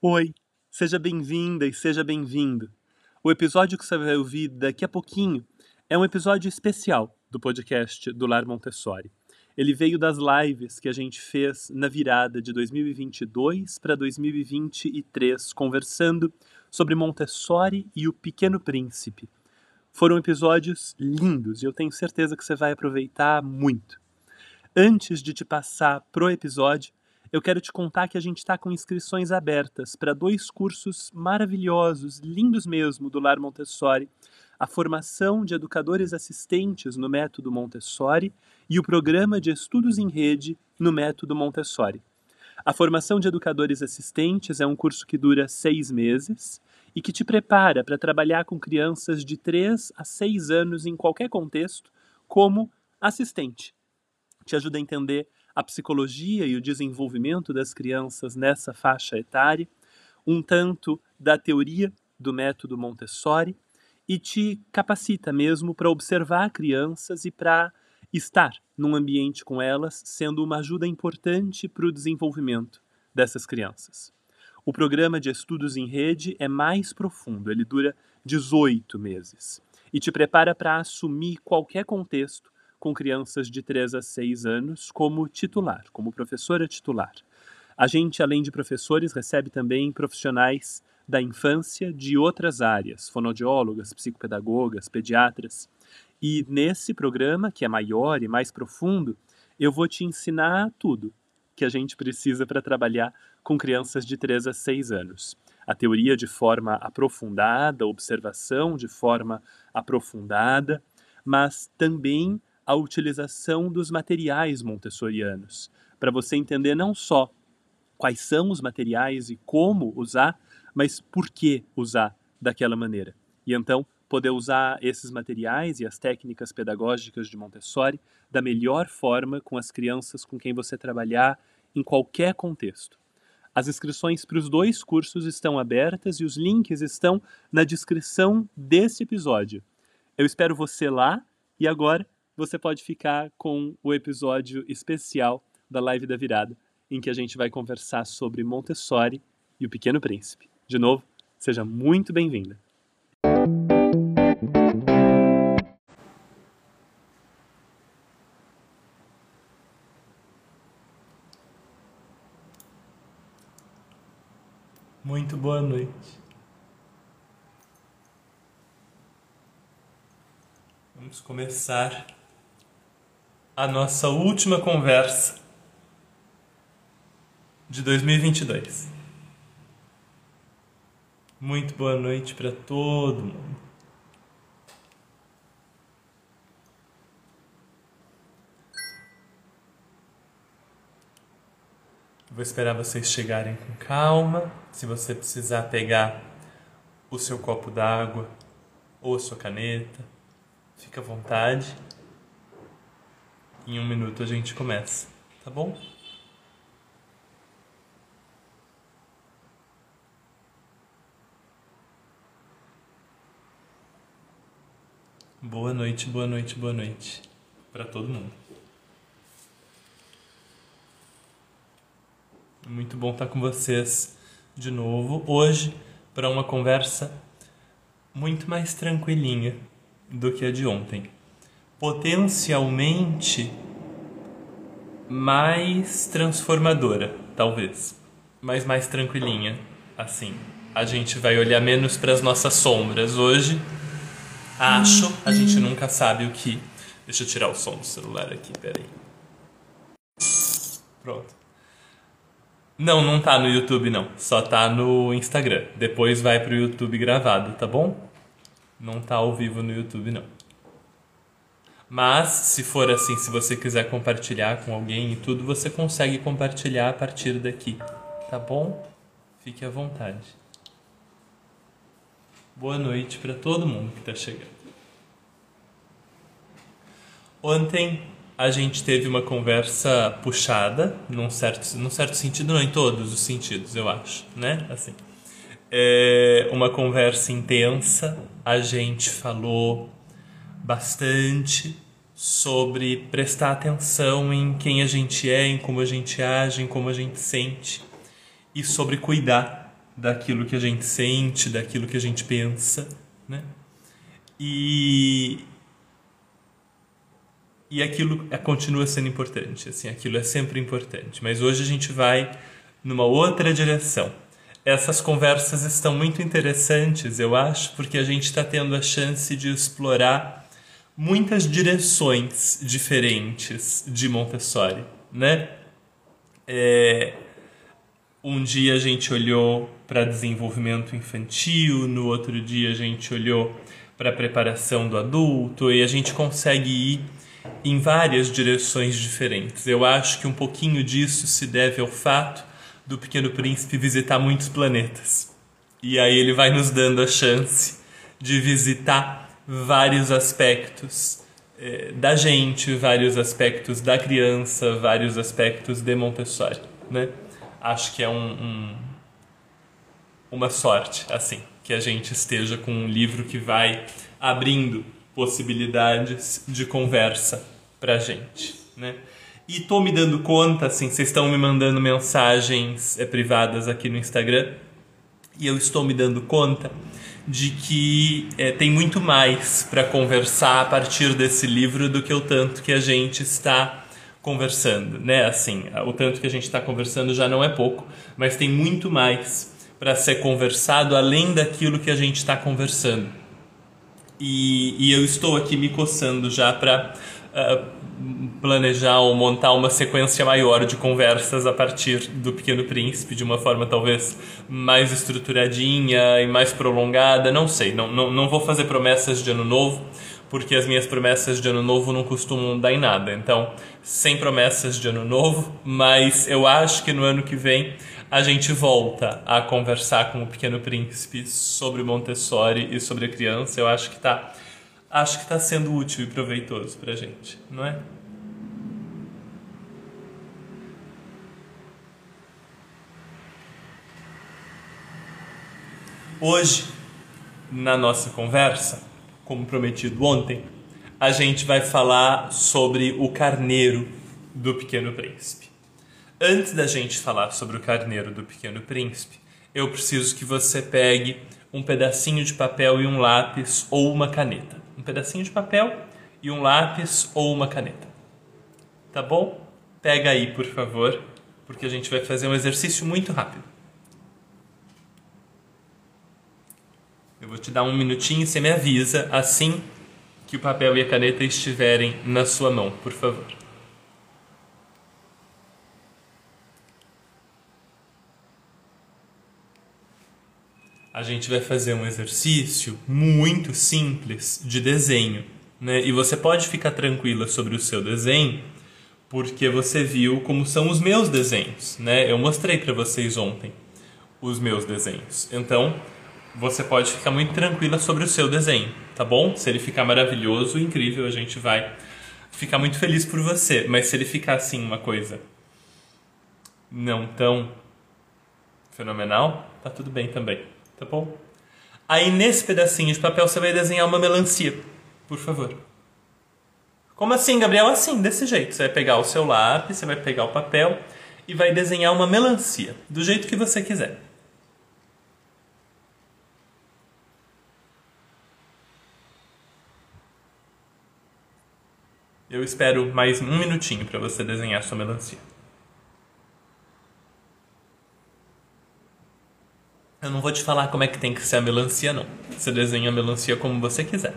Oi, seja bem-vinda e seja bem-vindo. O episódio que você vai ouvir daqui a pouquinho é um episódio especial do podcast do Lar Montessori. Ele veio das lives que a gente fez na virada de 2022 para 2023, conversando sobre Montessori e o Pequeno Príncipe. Foram episódios lindos e eu tenho certeza que você vai aproveitar muito. Antes de te passar pro episódio, eu quero te contar que a gente está com inscrições abertas para dois cursos maravilhosos, lindos mesmo, do Lar Montessori: a formação de educadores assistentes no método Montessori e o programa de estudos em rede no método Montessori. A formação de educadores assistentes é um curso que dura seis meses e que te prepara para trabalhar com crianças de 3 a 6 anos em qualquer contexto como assistente. Te ajuda a entender a psicologia e o desenvolvimento das crianças nessa faixa etária, um tanto da teoria do método Montessori e te capacita mesmo para observar crianças e para estar num ambiente com elas, sendo uma ajuda importante para o desenvolvimento dessas crianças. O programa de estudos em rede é mais profundo, ele dura 18 meses e te prepara para assumir qualquer contexto com crianças de 3 a 6 anos como titular, como professora titular. A gente, além de professores, recebe também profissionais da infância de outras áreas, fonoaudiólogas, psicopedagogas, pediatras. E nesse programa, que é maior e mais profundo, eu vou te ensinar tudo que a gente precisa para trabalhar com crianças de 3 a 6 anos. A teoria de forma aprofundada, a observação de forma aprofundada, mas também a utilização dos materiais montessorianos, para você entender não só quais são os materiais e como usar, mas por que usar daquela maneira. E então poder usar esses materiais e as técnicas pedagógicas de Montessori da melhor forma com as crianças com quem você trabalhar em qualquer contexto. As inscrições para os dois cursos estão abertas e os links estão na descrição desse episódio. Eu espero você lá e agora você pode ficar com o episódio especial da Live da Virada, em que a gente vai conversar sobre Montessori e o Pequeno Príncipe. De novo, seja muito bem-vinda. Muito boa noite. Vamos começar a nossa última conversa de 2022. Muito boa noite para todo mundo. Vou esperar vocês chegarem com calma. Se você precisar pegar o seu copo d'água ou a sua caneta, fica à vontade. Em um minuto a gente começa, tá bom? Boa noite, boa noite, boa noite para todo mundo. Muito bom estar com vocês de novo hoje para uma conversa muito mais tranquilinha do que a de ontem potencialmente mais transformadora, talvez, mas mais tranquilinha, assim. A gente vai olhar menos para as nossas sombras hoje. Acho, a gente nunca sabe o que. Deixa eu tirar o som do celular aqui, peraí. Pronto. Não, não tá no YouTube não, só tá no Instagram. Depois vai pro YouTube gravado, tá bom? Não tá ao vivo no YouTube não. Mas, se for assim, se você quiser compartilhar com alguém e tudo, você consegue compartilhar a partir daqui, tá bom? Fique à vontade. Boa noite para todo mundo que está chegando. Ontem a gente teve uma conversa puxada, num certo, num certo sentido, não em todos os sentidos, eu acho, né? Assim, é uma conversa intensa. A gente falou bastante sobre prestar atenção em quem a gente é, em como a gente age, em como a gente sente e sobre cuidar daquilo que a gente sente, daquilo que a gente pensa, né? E e aquilo é, continua sendo importante, assim, aquilo é sempre importante. Mas hoje a gente vai numa outra direção. Essas conversas estão muito interessantes, eu acho, porque a gente está tendo a chance de explorar muitas direções diferentes de Montessori, né? É, um dia a gente olhou para desenvolvimento infantil, no outro dia a gente olhou para preparação do adulto e a gente consegue ir em várias direções diferentes. Eu acho que um pouquinho disso se deve ao fato do Pequeno Príncipe visitar muitos planetas. E aí ele vai nos dando a chance de visitar vários aspectos eh, da gente, vários aspectos da criança, vários aspectos de Montessori, né? Acho que é um, um, uma sorte, assim, que a gente esteja com um livro que vai abrindo possibilidades de conversa pra gente, né? E tô me dando conta, assim, vocês estão me mandando mensagens é, privadas aqui no Instagram, e eu estou me dando conta de que é, tem muito mais para conversar a partir desse livro do que o tanto que a gente está conversando, né? Assim, o tanto que a gente está conversando já não é pouco, mas tem muito mais para ser conversado além daquilo que a gente está conversando. E, e eu estou aqui me coçando já para uh, ah, planejar ou montar uma sequência maior de conversas a partir do Pequeno Príncipe, de uma forma talvez mais estruturadinha e mais prolongada. Não sei, não, não, não vou fazer promessas de ano novo, porque as minhas promessas de ano novo não costumam dar em nada. Então, sem promessas de ano novo, mas eu acho que no ano que vem a gente volta a conversar com o Pequeno Príncipe sobre Montessori e sobre a criança. Eu acho que está acho que está sendo útil e proveitoso para a gente, não é? Hoje, na nossa conversa, como prometido ontem, a gente vai falar sobre o carneiro do Pequeno Príncipe. Antes da gente falar sobre o carneiro do Pequeno Príncipe, eu preciso que você pegue um pedacinho de papel e um lápis ou uma caneta. Um pedacinho de papel e um lápis ou uma caneta. Tá bom? Pega aí, por favor, porque a gente vai fazer um exercício muito rápido. Eu vou te dar um minutinho e você me avisa assim que o papel e a caneta estiverem na sua mão, por favor. A gente vai fazer um exercício muito simples de desenho. Né? E você pode ficar tranquila sobre o seu desenho, porque você viu como são os meus desenhos. Né? Eu mostrei para vocês ontem os meus desenhos. Então, você pode ficar muito tranquila sobre o seu desenho, tá bom? Se ele ficar maravilhoso, incrível, a gente vai ficar muito feliz por você. Mas se ele ficar assim, uma coisa não tão fenomenal, tá tudo bem também tá bom? Aí nesse pedacinho de papel você vai desenhar uma melancia, por favor. Como assim, Gabriel? Assim, desse jeito. Você vai pegar o seu lápis, você vai pegar o papel e vai desenhar uma melancia, do jeito que você quiser. Eu espero mais um minutinho para você desenhar sua melancia. Eu não vou te falar como é que tem que ser a melancia, não. Você desenha a melancia como você quiser.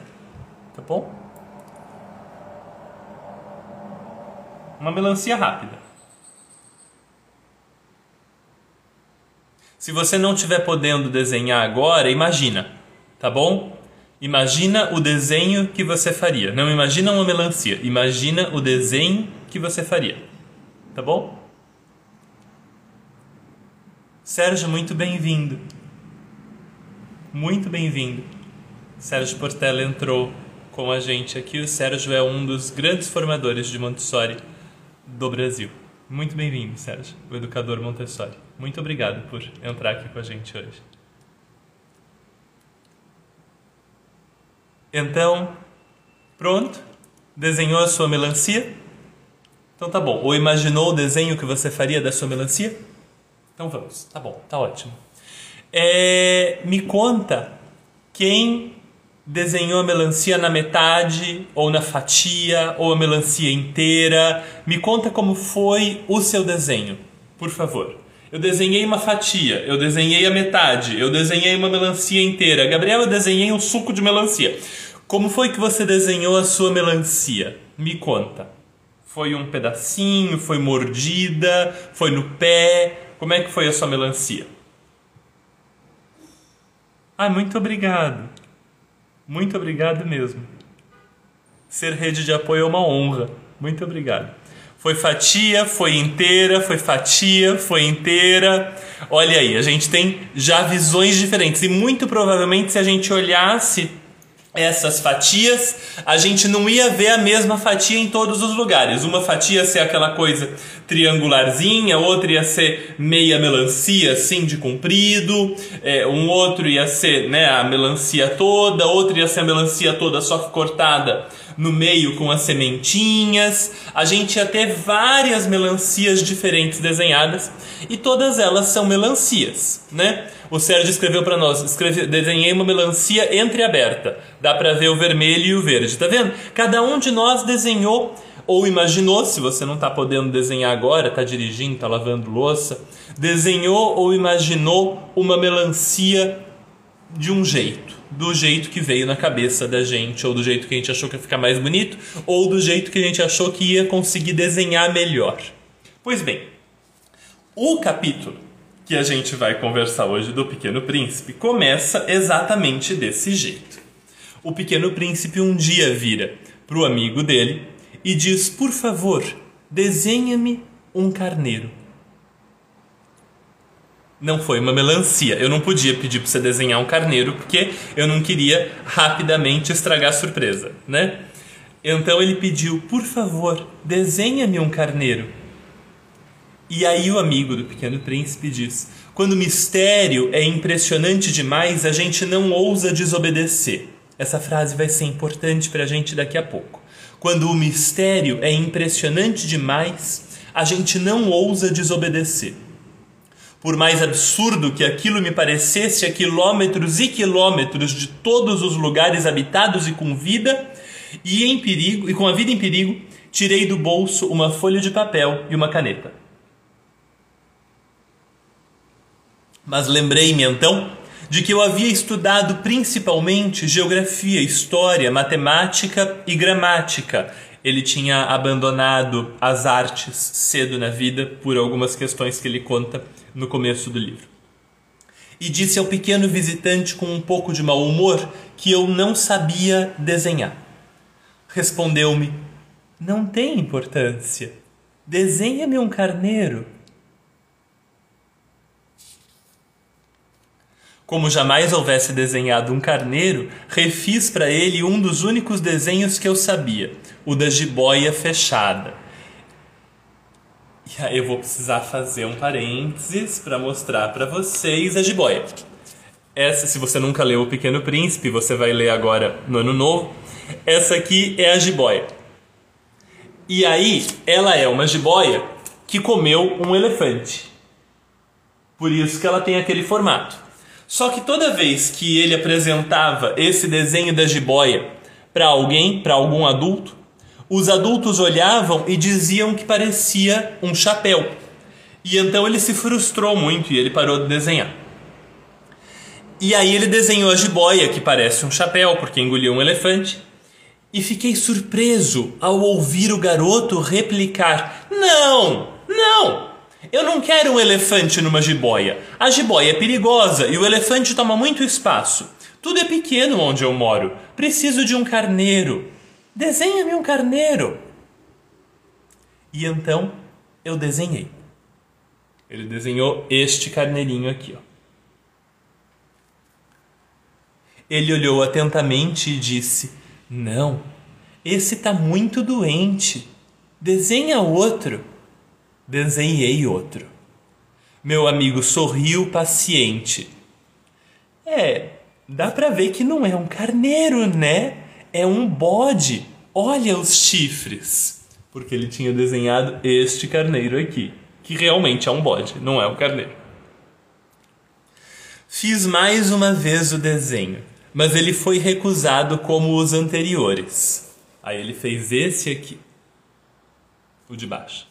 Tá bom? Uma melancia rápida. Se você não estiver podendo desenhar agora, imagina, tá bom? Imagina o desenho que você faria. Não imagina uma melancia, imagina o desenho que você faria. Tá bom? Sérgio, muito bem-vindo. Muito bem-vindo. Sérgio Portela entrou com a gente aqui. O Sérgio é um dos grandes formadores de Montessori do Brasil. Muito bem-vindo, Sérgio, o educador Montessori. Muito obrigado por entrar aqui com a gente hoje. Então, pronto? Desenhou a sua melancia? Então tá bom. Ou imaginou o desenho que você faria da sua melancia? Então vamos, tá bom, tá ótimo. É, me conta quem desenhou a melancia na metade, ou na fatia, ou a melancia inteira. Me conta como foi o seu desenho, por favor. Eu desenhei uma fatia, eu desenhei a metade, eu desenhei uma melancia inteira. Gabriel, eu desenhei um suco de melancia. Como foi que você desenhou a sua melancia? Me conta. Foi um pedacinho? Foi mordida? Foi no pé? Como é que foi a sua melancia? Ah, muito obrigado. Muito obrigado mesmo. Ser rede de apoio é uma honra. Muito obrigado. Foi fatia, foi inteira, foi fatia, foi inteira. Olha aí, a gente tem já visões diferentes. E muito provavelmente, se a gente olhasse essas fatias, a gente não ia ver a mesma fatia em todos os lugares. Uma fatia ia ser aquela coisa triangularzinha, outra ia ser meia melancia assim de comprido, é, um outro ia ser né, a melancia toda, outro ia ser a melancia toda só cortada no meio com as sementinhas. A gente ia ter várias melancias diferentes desenhadas e todas elas são melancias, né? O Sérgio escreveu para nós, escreve, desenhei uma melancia entreaberta. Dá para ver o vermelho e o verde, tá vendo? Cada um de nós desenhou ou imaginou, se você não está podendo desenhar agora, está dirigindo, está lavando louça, desenhou ou imaginou uma melancia de um jeito, do jeito que veio na cabeça da gente, ou do jeito que a gente achou que ia ficar mais bonito, ou do jeito que a gente achou que ia conseguir desenhar melhor. Pois bem, o capítulo que a gente vai conversar hoje do Pequeno Príncipe começa exatamente desse jeito. O Pequeno Príncipe um dia vira para o amigo dele e diz: Por favor, desenha-me um carneiro. Não foi uma melancia. Eu não podia pedir para você desenhar um carneiro porque eu não queria rapidamente estragar a surpresa, né? Então ele pediu: Por favor, desenha-me um carneiro. E aí o amigo do Pequeno Príncipe diz: Quando o mistério é impressionante demais, a gente não ousa desobedecer. Essa frase vai ser importante para a gente daqui a pouco. Quando o mistério é impressionante demais, a gente não ousa desobedecer. Por mais absurdo que aquilo me parecesse a quilômetros e quilômetros de todos os lugares habitados e com vida, e em perigo, e com a vida em perigo, tirei do bolso uma folha de papel e uma caneta. Mas lembrei-me então de que eu havia estudado principalmente geografia, história, matemática e gramática. Ele tinha abandonado as artes cedo na vida por algumas questões que ele conta no começo do livro. E disse ao pequeno visitante com um pouco de mau humor que eu não sabia desenhar. Respondeu-me: Não tem importância. Desenha-me um carneiro. Como jamais houvesse desenhado um carneiro, refiz para ele um dos únicos desenhos que eu sabia, o da jiboia fechada. E aí eu vou precisar fazer um parênteses para mostrar para vocês a jiboia. Essa, se você nunca leu O Pequeno Príncipe, você vai ler agora no Ano Novo. Essa aqui é a jiboia. E aí, ela é uma jiboia que comeu um elefante. Por isso que ela tem aquele formato. Só que toda vez que ele apresentava esse desenho da jiboia para alguém, para algum adulto, os adultos olhavam e diziam que parecia um chapéu. E então ele se frustrou muito e ele parou de desenhar. E aí ele desenhou a jiboia, que parece um chapéu, porque engoliu um elefante. E fiquei surpreso ao ouvir o garoto replicar: Não, não, eu não quero um elefante numa jiboia. A jiboia é perigosa e o elefante toma muito espaço. Tudo é pequeno onde eu moro. Preciso de um carneiro. Desenha-me um carneiro. E então eu desenhei. Ele desenhou este carneirinho aqui, ó. Ele olhou atentamente e disse: Não, esse está muito doente. Desenha outro desenhei outro. Meu amigo sorriu paciente. É, dá pra ver que não é um carneiro, né? É um bode. Olha os chifres. Porque ele tinha desenhado este carneiro aqui, que realmente é um bode, não é um carneiro. Fiz mais uma vez o desenho, mas ele foi recusado como os anteriores. Aí ele fez esse aqui, o de baixo.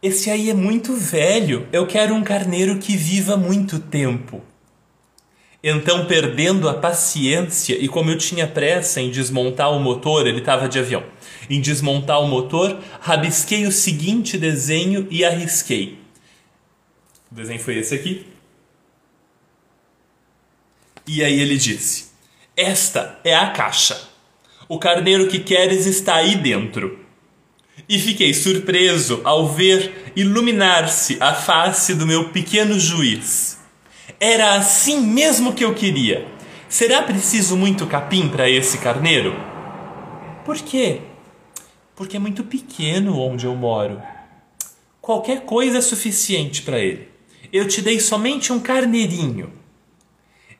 Esse aí é muito velho. Eu quero um carneiro que viva muito tempo. Então, perdendo a paciência, e como eu tinha pressa em desmontar o motor, ele estava de avião, em desmontar o motor, rabisquei o seguinte desenho e arrisquei. O desenho foi esse aqui. E aí ele disse: Esta é a caixa. O carneiro que queres está aí dentro. E fiquei surpreso ao ver iluminar-se a face do meu pequeno juiz. Era assim mesmo que eu queria. Será preciso muito capim para esse carneiro? Por quê? Porque é muito pequeno onde eu moro. Qualquer coisa é suficiente para ele. Eu te dei somente um carneirinho.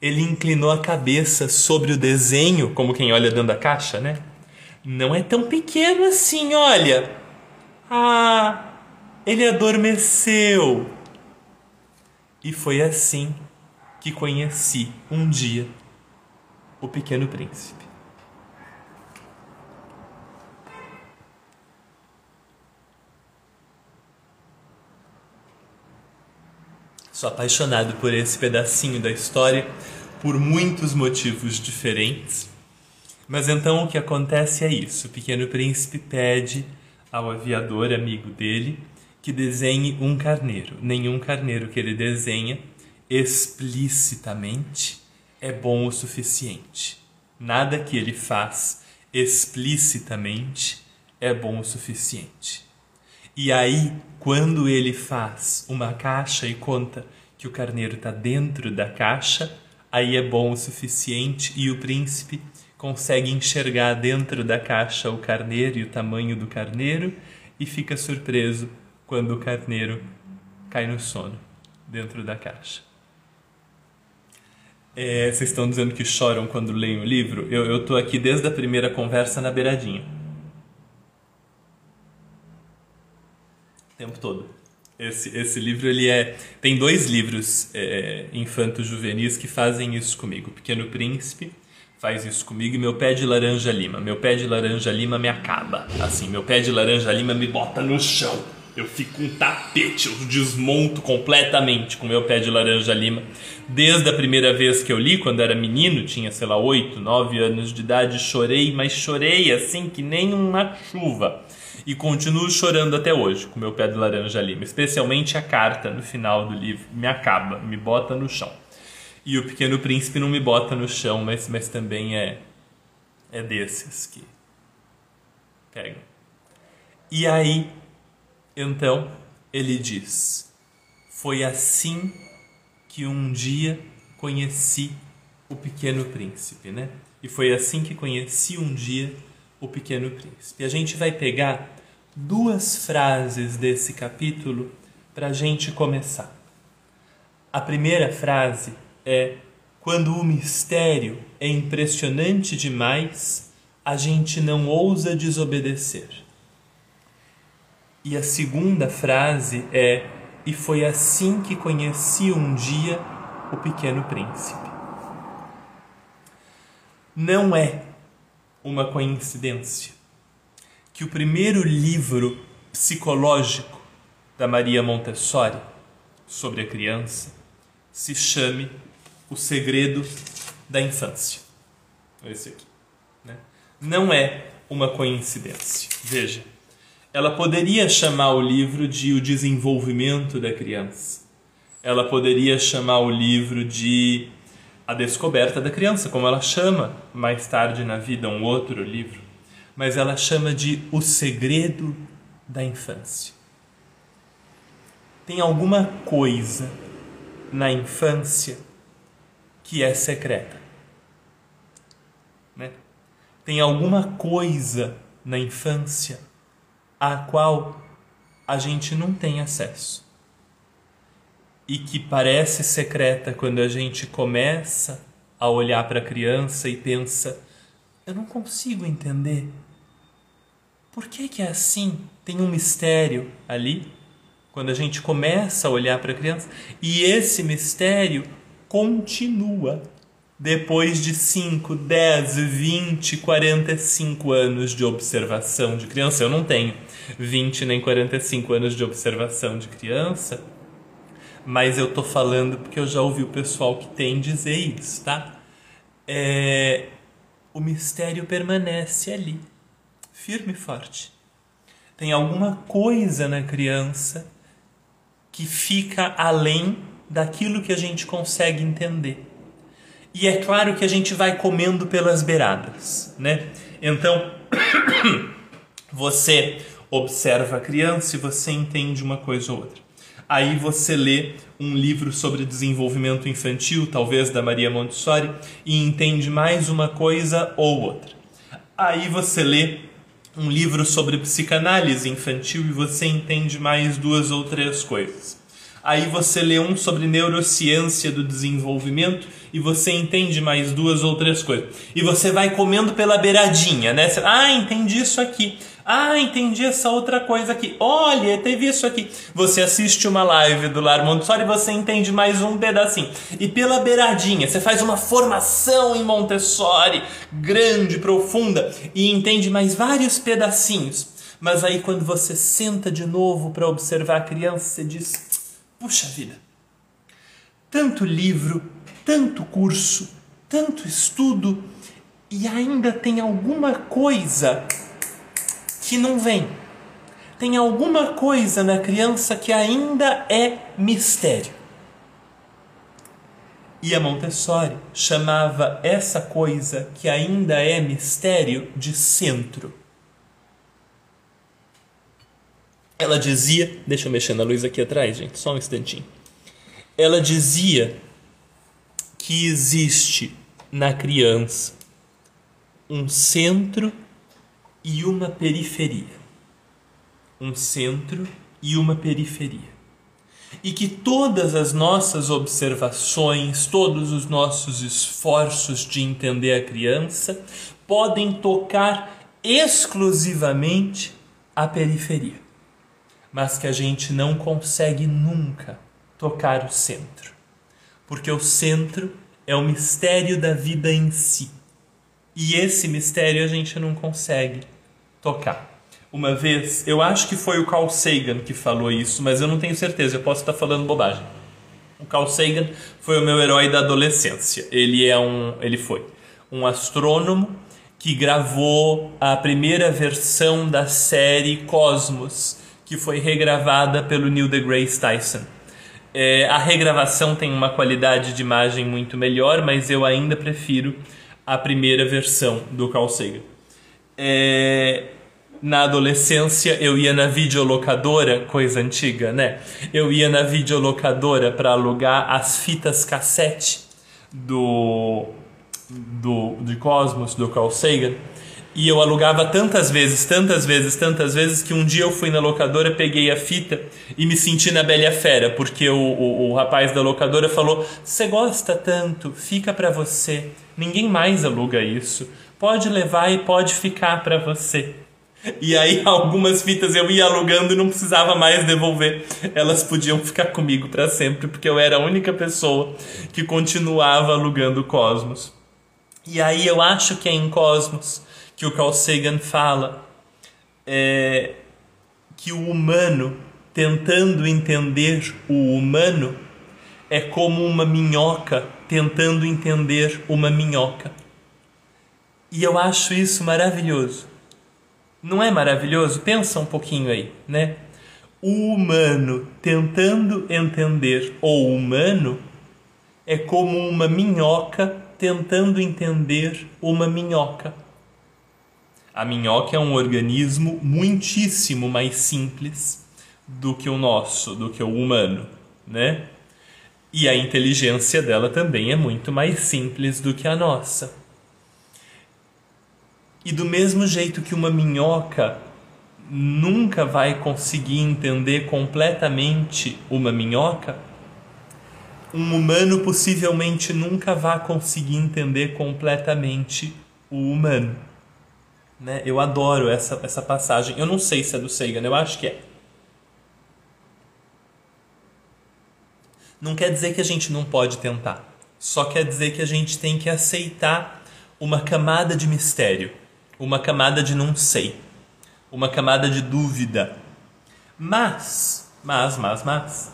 Ele inclinou a cabeça sobre o desenho, como quem olha dentro da caixa, né? Não é tão pequeno assim, olha. Ah, ele adormeceu. E foi assim que conheci um dia o Pequeno Príncipe. Sou apaixonado por esse pedacinho da história por muitos motivos diferentes. Mas então o que acontece é isso: o Pequeno Príncipe pede ao aviador amigo dele que desenhe um carneiro. Nenhum carneiro que ele desenha explicitamente é bom o suficiente. Nada que ele faz explicitamente é bom o suficiente. E aí, quando ele faz uma caixa e conta que o carneiro está dentro da caixa, aí é bom o suficiente e o príncipe consegue enxergar dentro da caixa o carneiro e o tamanho do carneiro e fica surpreso quando o carneiro cai no sono dentro da caixa. É, vocês estão dizendo que choram quando leem o livro? Eu, eu tô aqui desde a primeira conversa na beiradinha. O tempo todo. Esse, esse livro, ele é... Tem dois livros é, infanto-juvenis que fazem isso comigo. Pequeno Príncipe faz isso comigo e meu pé de laranja lima. Meu pé de laranja lima me acaba. Assim, meu pé de laranja lima me bota no chão eu fico um tapete, eu desmonto completamente com meu pé de laranja lima. Desde a primeira vez que eu li, quando era menino, tinha, sei lá, 8, 9 anos de idade, chorei, mas chorei assim que nem uma chuva. E continuo chorando até hoje com meu pé de laranja lima, especialmente a carta no final do livro. Me acaba, me bota no chão. E o Pequeno Príncipe não me bota no chão, mas, mas também é, é desses que pegam. E aí então ele diz: Foi assim que um dia conheci o pequeno príncipe, né? E foi assim que conheci um dia o pequeno príncipe. A gente vai pegar duas frases desse capítulo para a gente começar. A primeira frase é: Quando o mistério é impressionante demais, a gente não ousa desobedecer. E a segunda frase é: E foi assim que conheci um dia o pequeno príncipe. Não é uma coincidência que o primeiro livro psicológico da Maria Montessori sobre a criança se chame O Segredo da Infância. Esse aqui. Né? Não é uma coincidência. Veja. Ela poderia chamar o livro de O Desenvolvimento da Criança. Ela poderia chamar o livro de A Descoberta da Criança, como ela chama mais tarde na vida um outro livro. Mas ela chama de O Segredo da Infância. Tem alguma coisa na infância que é secreta. Né? Tem alguma coisa na infância à qual a gente não tem acesso e que parece secreta quando a gente começa a olhar para a criança e pensa: eu não consigo entender. Por que, que é assim? Tem um mistério ali. Quando a gente começa a olhar para a criança e esse mistério continua depois de 5, 10, 20, 45 anos de observação de criança. Eu não tenho 20 nem 45 anos de observação de criança, mas eu tô falando porque eu já ouvi o pessoal que tem dizer isso, tá? É, o mistério permanece ali, firme e forte. Tem alguma coisa na criança que fica além daquilo que a gente consegue entender. E é claro que a gente vai comendo pelas beiradas, né? Então, você observa a criança e você entende uma coisa ou outra. Aí você lê um livro sobre desenvolvimento infantil, talvez da Maria Montessori, e entende mais uma coisa ou outra. Aí você lê um livro sobre psicanálise infantil e você entende mais duas ou três coisas. Aí você lê um sobre neurociência do desenvolvimento e você entende mais duas ou três coisas. E você vai comendo pela beiradinha, né? Você, ah, entendi isso aqui. Ah, entendi essa outra coisa aqui. Olha, teve isso aqui. Você assiste uma live do Lar Montessori e você entende mais um pedacinho. E pela beiradinha, você faz uma formação em Montessori grande, profunda e entende mais vários pedacinhos. Mas aí quando você senta de novo para observar a criança, você diz: "Puxa vida. Tanto livro, tanto curso, tanto estudo e ainda tem alguma coisa que não vem. Tem alguma coisa na criança que ainda é mistério. E a Montessori chamava essa coisa que ainda é mistério de centro. Ela dizia, deixa eu mexer na luz aqui atrás, gente, só um instantinho. Ela dizia que existe na criança um centro e uma periferia. Um centro e uma periferia. E que todas as nossas observações, todos os nossos esforços de entender a criança podem tocar exclusivamente a periferia, mas que a gente não consegue nunca tocar o centro, porque o centro é o mistério da vida em si. E esse mistério a gente não consegue tocar. Uma vez, eu acho que foi o Carl Sagan que falou isso, mas eu não tenho certeza, eu posso estar falando bobagem. O Carl Sagan foi o meu herói da adolescência. Ele é um, ele foi um astrônomo que gravou a primeira versão da série Cosmos, que foi regravada pelo Neil deGrasse Tyson. É, a regravação tem uma qualidade de imagem muito melhor, mas eu ainda prefiro a primeira versão do Carl Sagan. É, na adolescência eu ia na videolocadora, coisa antiga, né? Eu ia na videolocadora para alugar as fitas cassete do, do de Cosmos, do Carl Sagan. E eu alugava tantas vezes, tantas vezes, tantas vezes que um dia eu fui na locadora, peguei a fita e me senti na Bela Fera, porque o, o, o rapaz da locadora falou: Você gosta tanto, fica para você. Ninguém mais aluga isso pode levar e pode ficar para você. E aí algumas fitas eu ia alugando e não precisava mais devolver. Elas podiam ficar comigo para sempre, porque eu era a única pessoa que continuava alugando Cosmos. E aí eu acho que é em Cosmos que o Carl Sagan fala é, que o humano, tentando entender o humano, é como uma minhoca tentando entender uma minhoca. E eu acho isso maravilhoso. Não é maravilhoso? Pensa um pouquinho aí, né? O humano tentando entender o humano é como uma minhoca tentando entender uma minhoca. A minhoca é um organismo muitíssimo mais simples do que o nosso, do que o humano, né? E a inteligência dela também é muito mais simples do que a nossa. E do mesmo jeito que uma minhoca nunca vai conseguir entender completamente uma minhoca, um humano possivelmente nunca vai conseguir entender completamente o humano. Né? Eu adoro essa, essa passagem. Eu não sei se é do Sagan, eu acho que é. não quer dizer que a gente não pode tentar. Só quer dizer que a gente tem que aceitar uma camada de mistério, uma camada de não sei, uma camada de dúvida. Mas, mas, mas, mas,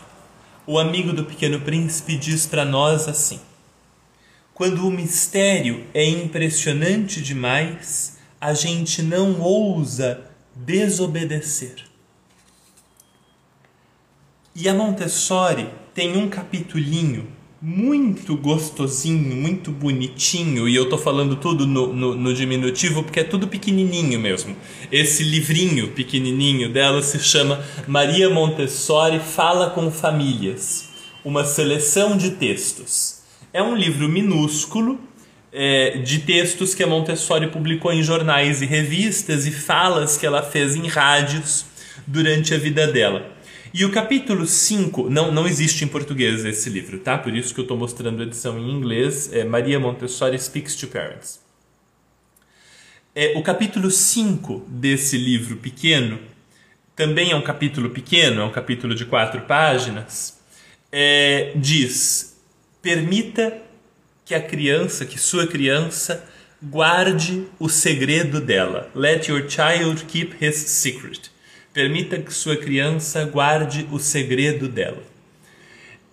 o amigo do Pequeno Príncipe diz para nós assim: quando o mistério é impressionante demais, a gente não ousa desobedecer. E a Montessori tem um capitulinho muito gostosinho, muito bonitinho, e eu tô falando tudo no, no, no, diminutivo porque é tudo pequenininho mesmo. Esse livrinho pequenininho dela se chama Maria Montessori Fala com Famílias, uma seleção de textos. É um livro minúsculo é, de textos que a Montessori publicou em jornais e revistas e falas que ela fez em rádios durante a vida dela. E o capítulo 5, não, não existe em português esse livro, tá? Por isso que eu estou mostrando a edição em inglês, é Maria Montessori Speaks to Parents. É, o capítulo 5 desse livro pequeno, também é um capítulo pequeno, é um capítulo de quatro páginas, é, diz: permita que a criança, que sua criança, guarde o segredo dela. Let your child keep his secret. Permita que sua criança guarde o segredo dela.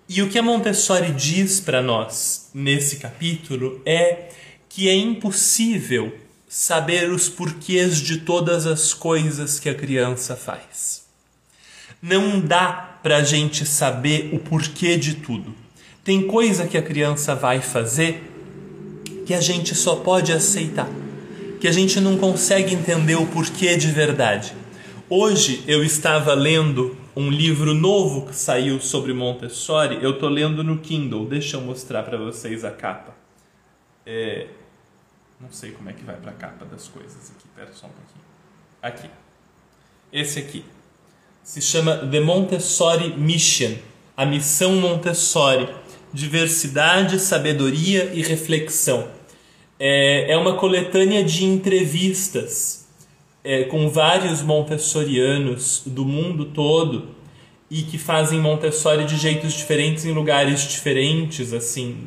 E o que a Montessori diz para nós nesse capítulo é que é impossível saber os porquês de todas as coisas que a criança faz. Não dá para a gente saber o porquê de tudo. Tem coisa que a criança vai fazer que a gente só pode aceitar, que a gente não consegue entender o porquê de verdade. Hoje eu estava lendo um livro novo que saiu sobre Montessori. Eu estou lendo no Kindle. Deixa eu mostrar para vocês a capa. É... Não sei como é que vai para a capa das coisas aqui. Espera só um pouquinho. Aqui. Esse aqui. Se chama The Montessori Mission. A missão Montessori. Diversidade, sabedoria e reflexão. É, é uma coletânea de entrevistas é, com vários montessorianos do mundo todo e que fazem Montessori de jeitos diferentes em lugares diferentes, assim.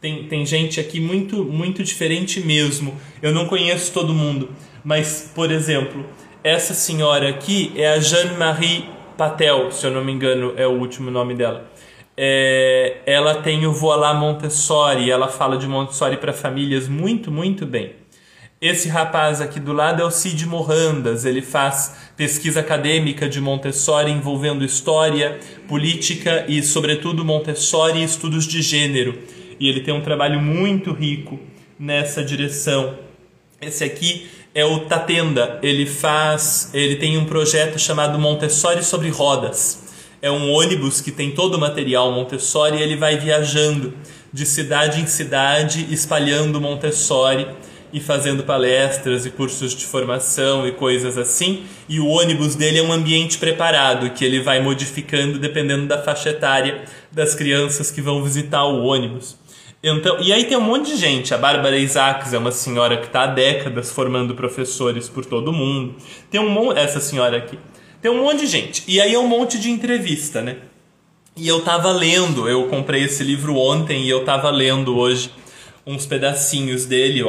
Tem, tem gente aqui muito, muito diferente mesmo. Eu não conheço todo mundo, mas, por exemplo, essa senhora aqui é a Jeanne-Marie Patel, se eu não me engano, é o último nome dela. É, ela tem o Voilá Montessori, ela fala de Montessori para famílias muito, muito bem. Esse rapaz aqui do lado é o Cid Morandas, ele faz pesquisa acadêmica de Montessori envolvendo história, política e, sobretudo, Montessori e estudos de gênero. E ele tem um trabalho muito rico nessa direção. Esse aqui é o Tatenda, ele faz, ele tem um projeto chamado Montessori sobre rodas. É um ônibus que tem todo o material Montessori e ele vai viajando de cidade em cidade espalhando Montessori e fazendo palestras e cursos de formação e coisas assim. E o ônibus dele é um ambiente preparado que ele vai modificando dependendo da faixa etária das crianças que vão visitar o ônibus. Então, e aí tem um monte de gente. A Bárbara Isaacs é uma senhora que está há décadas formando professores por todo o mundo. Tem um monte, essa senhora aqui. Tem um monte de gente. E aí é um monte de entrevista, né? E eu tava lendo, eu comprei esse livro ontem e eu tava lendo hoje uns pedacinhos dele,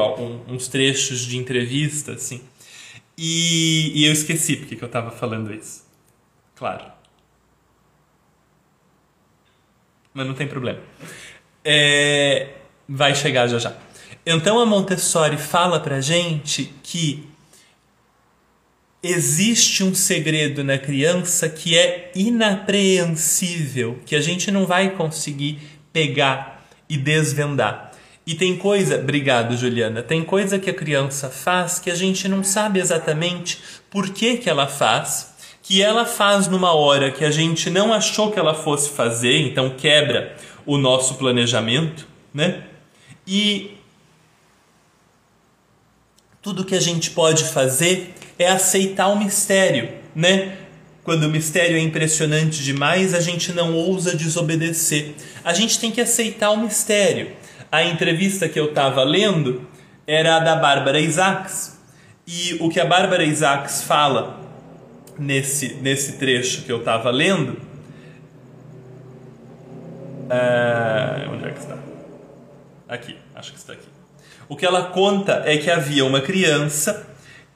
uns trechos de entrevista, assim. E, e eu esqueci porque que eu estava falando isso. Claro. Mas não tem problema. É, vai chegar já já. Então a Montessori fala pra gente que existe um segredo na criança que é inapreensível, que a gente não vai conseguir pegar e desvendar. E tem coisa, obrigado Juliana, tem coisa que a criança faz que a gente não sabe exatamente por que, que ela faz, que ela faz numa hora que a gente não achou que ela fosse fazer, então quebra o nosso planejamento, né? E tudo que a gente pode fazer é aceitar o mistério, né? Quando o mistério é impressionante demais, a gente não ousa desobedecer. A gente tem que aceitar o mistério a entrevista que eu estava lendo era a da Bárbara Isaacs. E o que a Bárbara Isaacs fala nesse, nesse trecho que eu estava lendo Uh, onde é que está? Aqui, acho que está aqui. O que ela conta é que havia uma criança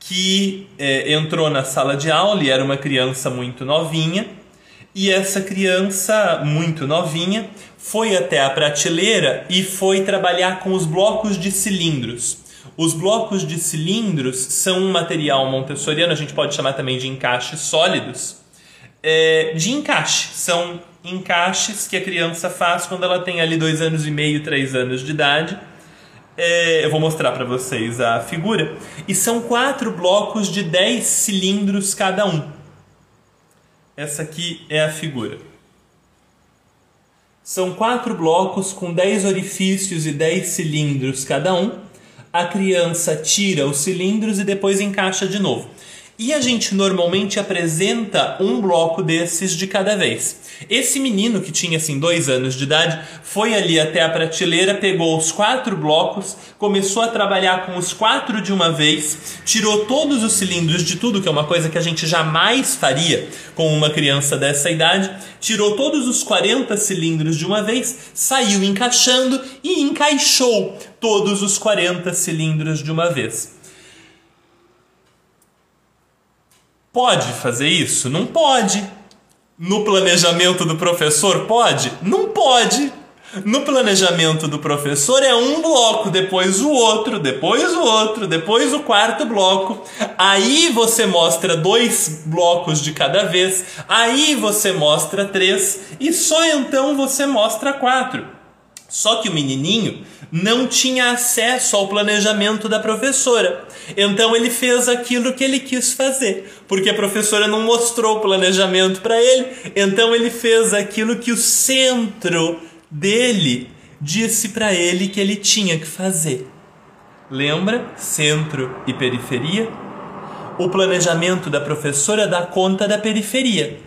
que é, entrou na sala de aula e era uma criança muito novinha. E essa criança, muito novinha, foi até a prateleira e foi trabalhar com os blocos de cilindros. Os blocos de cilindros são um material montessoriano, a gente pode chamar também de encaixes sólidos, é, de encaixe. São encaixes que a criança faz quando ela tem ali dois anos e meio, três anos de idade. É, eu vou mostrar para vocês a figura. E são quatro blocos de 10 cilindros cada um. Essa aqui é a figura. São quatro blocos com 10 orifícios e 10 cilindros cada um a criança tira os cilindros e depois encaixa de novo. E a gente normalmente apresenta um bloco desses de cada vez. Esse menino, que tinha assim dois anos de idade, foi ali até a prateleira, pegou os quatro blocos, começou a trabalhar com os quatro de uma vez, tirou todos os cilindros de tudo, que é uma coisa que a gente jamais faria com uma criança dessa idade, tirou todos os 40 cilindros de uma vez, saiu encaixando e encaixou todos os 40 cilindros de uma vez. Pode fazer isso? Não pode. No planejamento do professor, pode? Não pode. No planejamento do professor é um bloco, depois o outro, depois o outro, depois o quarto bloco. Aí você mostra dois blocos de cada vez, aí você mostra três e só então você mostra quatro. Só que o menininho não tinha acesso ao planejamento da professora. Então ele fez aquilo que ele quis fazer, porque a professora não mostrou o planejamento para ele, então ele fez aquilo que o centro dele disse para ele que ele tinha que fazer. Lembra? Centro e periferia? O planejamento da professora dá conta da periferia.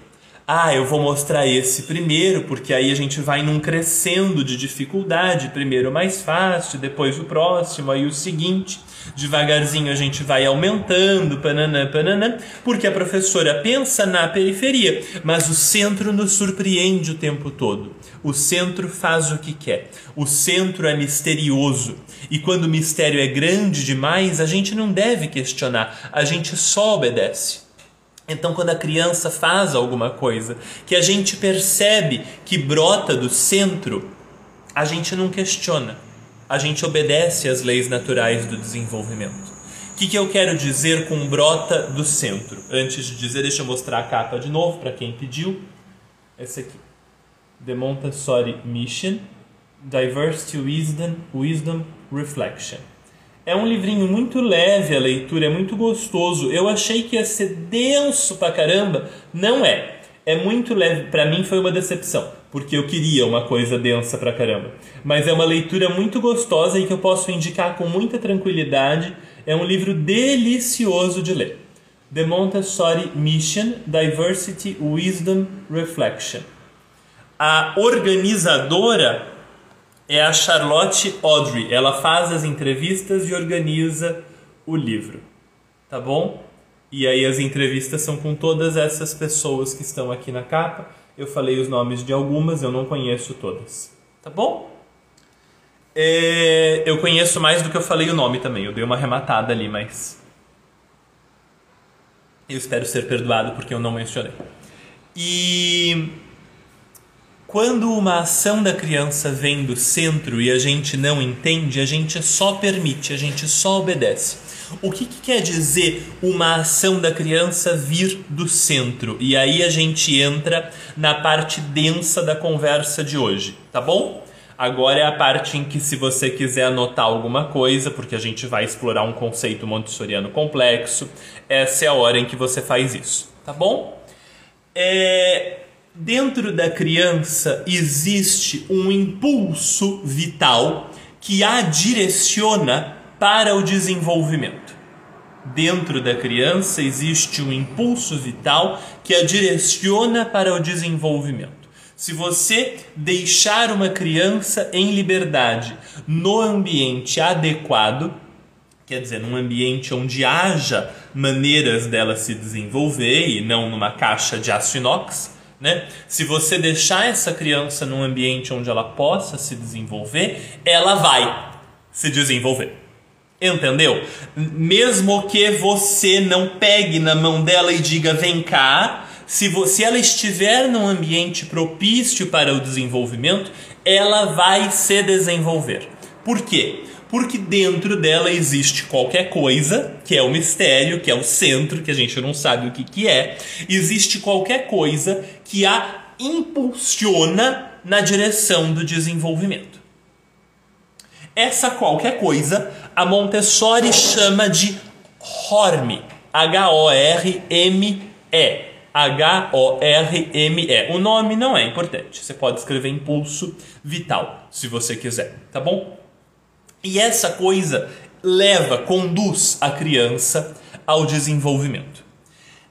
Ah, eu vou mostrar esse primeiro, porque aí a gente vai num crescendo de dificuldade. Primeiro mais fácil, depois o próximo, aí o seguinte. Devagarzinho a gente vai aumentando, pananã, pananã, porque a professora pensa na periferia, mas o centro nos surpreende o tempo todo. O centro faz o que quer. O centro é misterioso. E quando o mistério é grande demais, a gente não deve questionar, a gente só obedece. Então, quando a criança faz alguma coisa que a gente percebe que brota do centro, a gente não questiona, a gente obedece às leis naturais do desenvolvimento. O que, que eu quero dizer com brota do centro? Antes de dizer, deixa eu mostrar a capa de novo para quem pediu. Essa aqui: The Montessori Mission, Diversity, Wisdom, Wisdom Reflection. É um livrinho muito leve a leitura, é muito gostoso. Eu achei que ia ser denso pra caramba, não é. É muito leve, para mim foi uma decepção, porque eu queria uma coisa densa pra caramba. Mas é uma leitura muito gostosa e que eu posso indicar com muita tranquilidade. É um livro delicioso de ler. The Montessori Mission, Diversity, Wisdom, Reflection. A organizadora é a Charlotte Audrey. Ela faz as entrevistas e organiza o livro. Tá bom? E aí as entrevistas são com todas essas pessoas que estão aqui na capa. Eu falei os nomes de algumas, eu não conheço todas. Tá bom? É, eu conheço mais do que eu falei o nome também. Eu dei uma arrematada ali, mas. Eu espero ser perdoado porque eu não mencionei. E quando uma ação da criança vem do centro e a gente não entende, a gente só permite, a gente só obedece. O que, que, quer dizer uma ação da criança vir do centro? E aí a gente entra na parte densa da conversa de hoje, tá bom? Agora é a parte em que, se você quiser anotar alguma coisa, porque a gente vai explorar um conceito montessoriano complexo, essa é a hora em que você faz isso, tá bom? É, Dentro da criança existe um impulso vital que a direciona para o desenvolvimento. Dentro da criança existe um impulso vital que a direciona para o desenvolvimento. Se você deixar uma criança em liberdade no ambiente adequado, quer dizer, num ambiente onde haja maneiras dela se desenvolver e não numa caixa de aço inox, Né? Se você deixar essa criança num ambiente onde ela possa se desenvolver, ela vai se desenvolver. Entendeu? Mesmo que você não pegue na mão dela e diga vem cá, se, ela estiver num ambiente propício para o desenvolvimento, ela vai se desenvolver. Por quê? Porque dentro dela existe qualquer coisa, que é o mistério, que é o centro, que a gente não sabe o que, que é. Existe qualquer coisa que a impulsiona na direção do desenvolvimento. Essa qualquer coisa a Montessori chama de HORME. H-O-R-M-E. H-O-R-M-E. O nome não é importante. Você pode escrever impulso vital, se você quiser, tá bom? E essa coisa leva, conduz a criança ao desenvolvimento.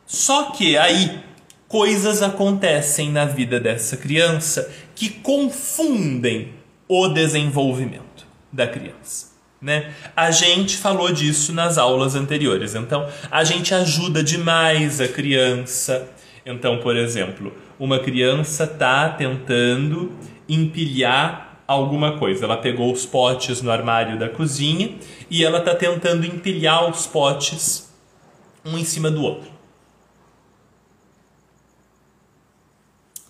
Só que aí coisas acontecem na vida dessa criança que confundem o desenvolvimento da criança. Né? A gente falou disso nas aulas anteriores. Então, a gente ajuda demais a criança. Então, por exemplo, uma criança está tentando empilhar alguma coisa. Ela pegou os potes no armário da cozinha e ela está tentando empilhar os potes um em cima do outro.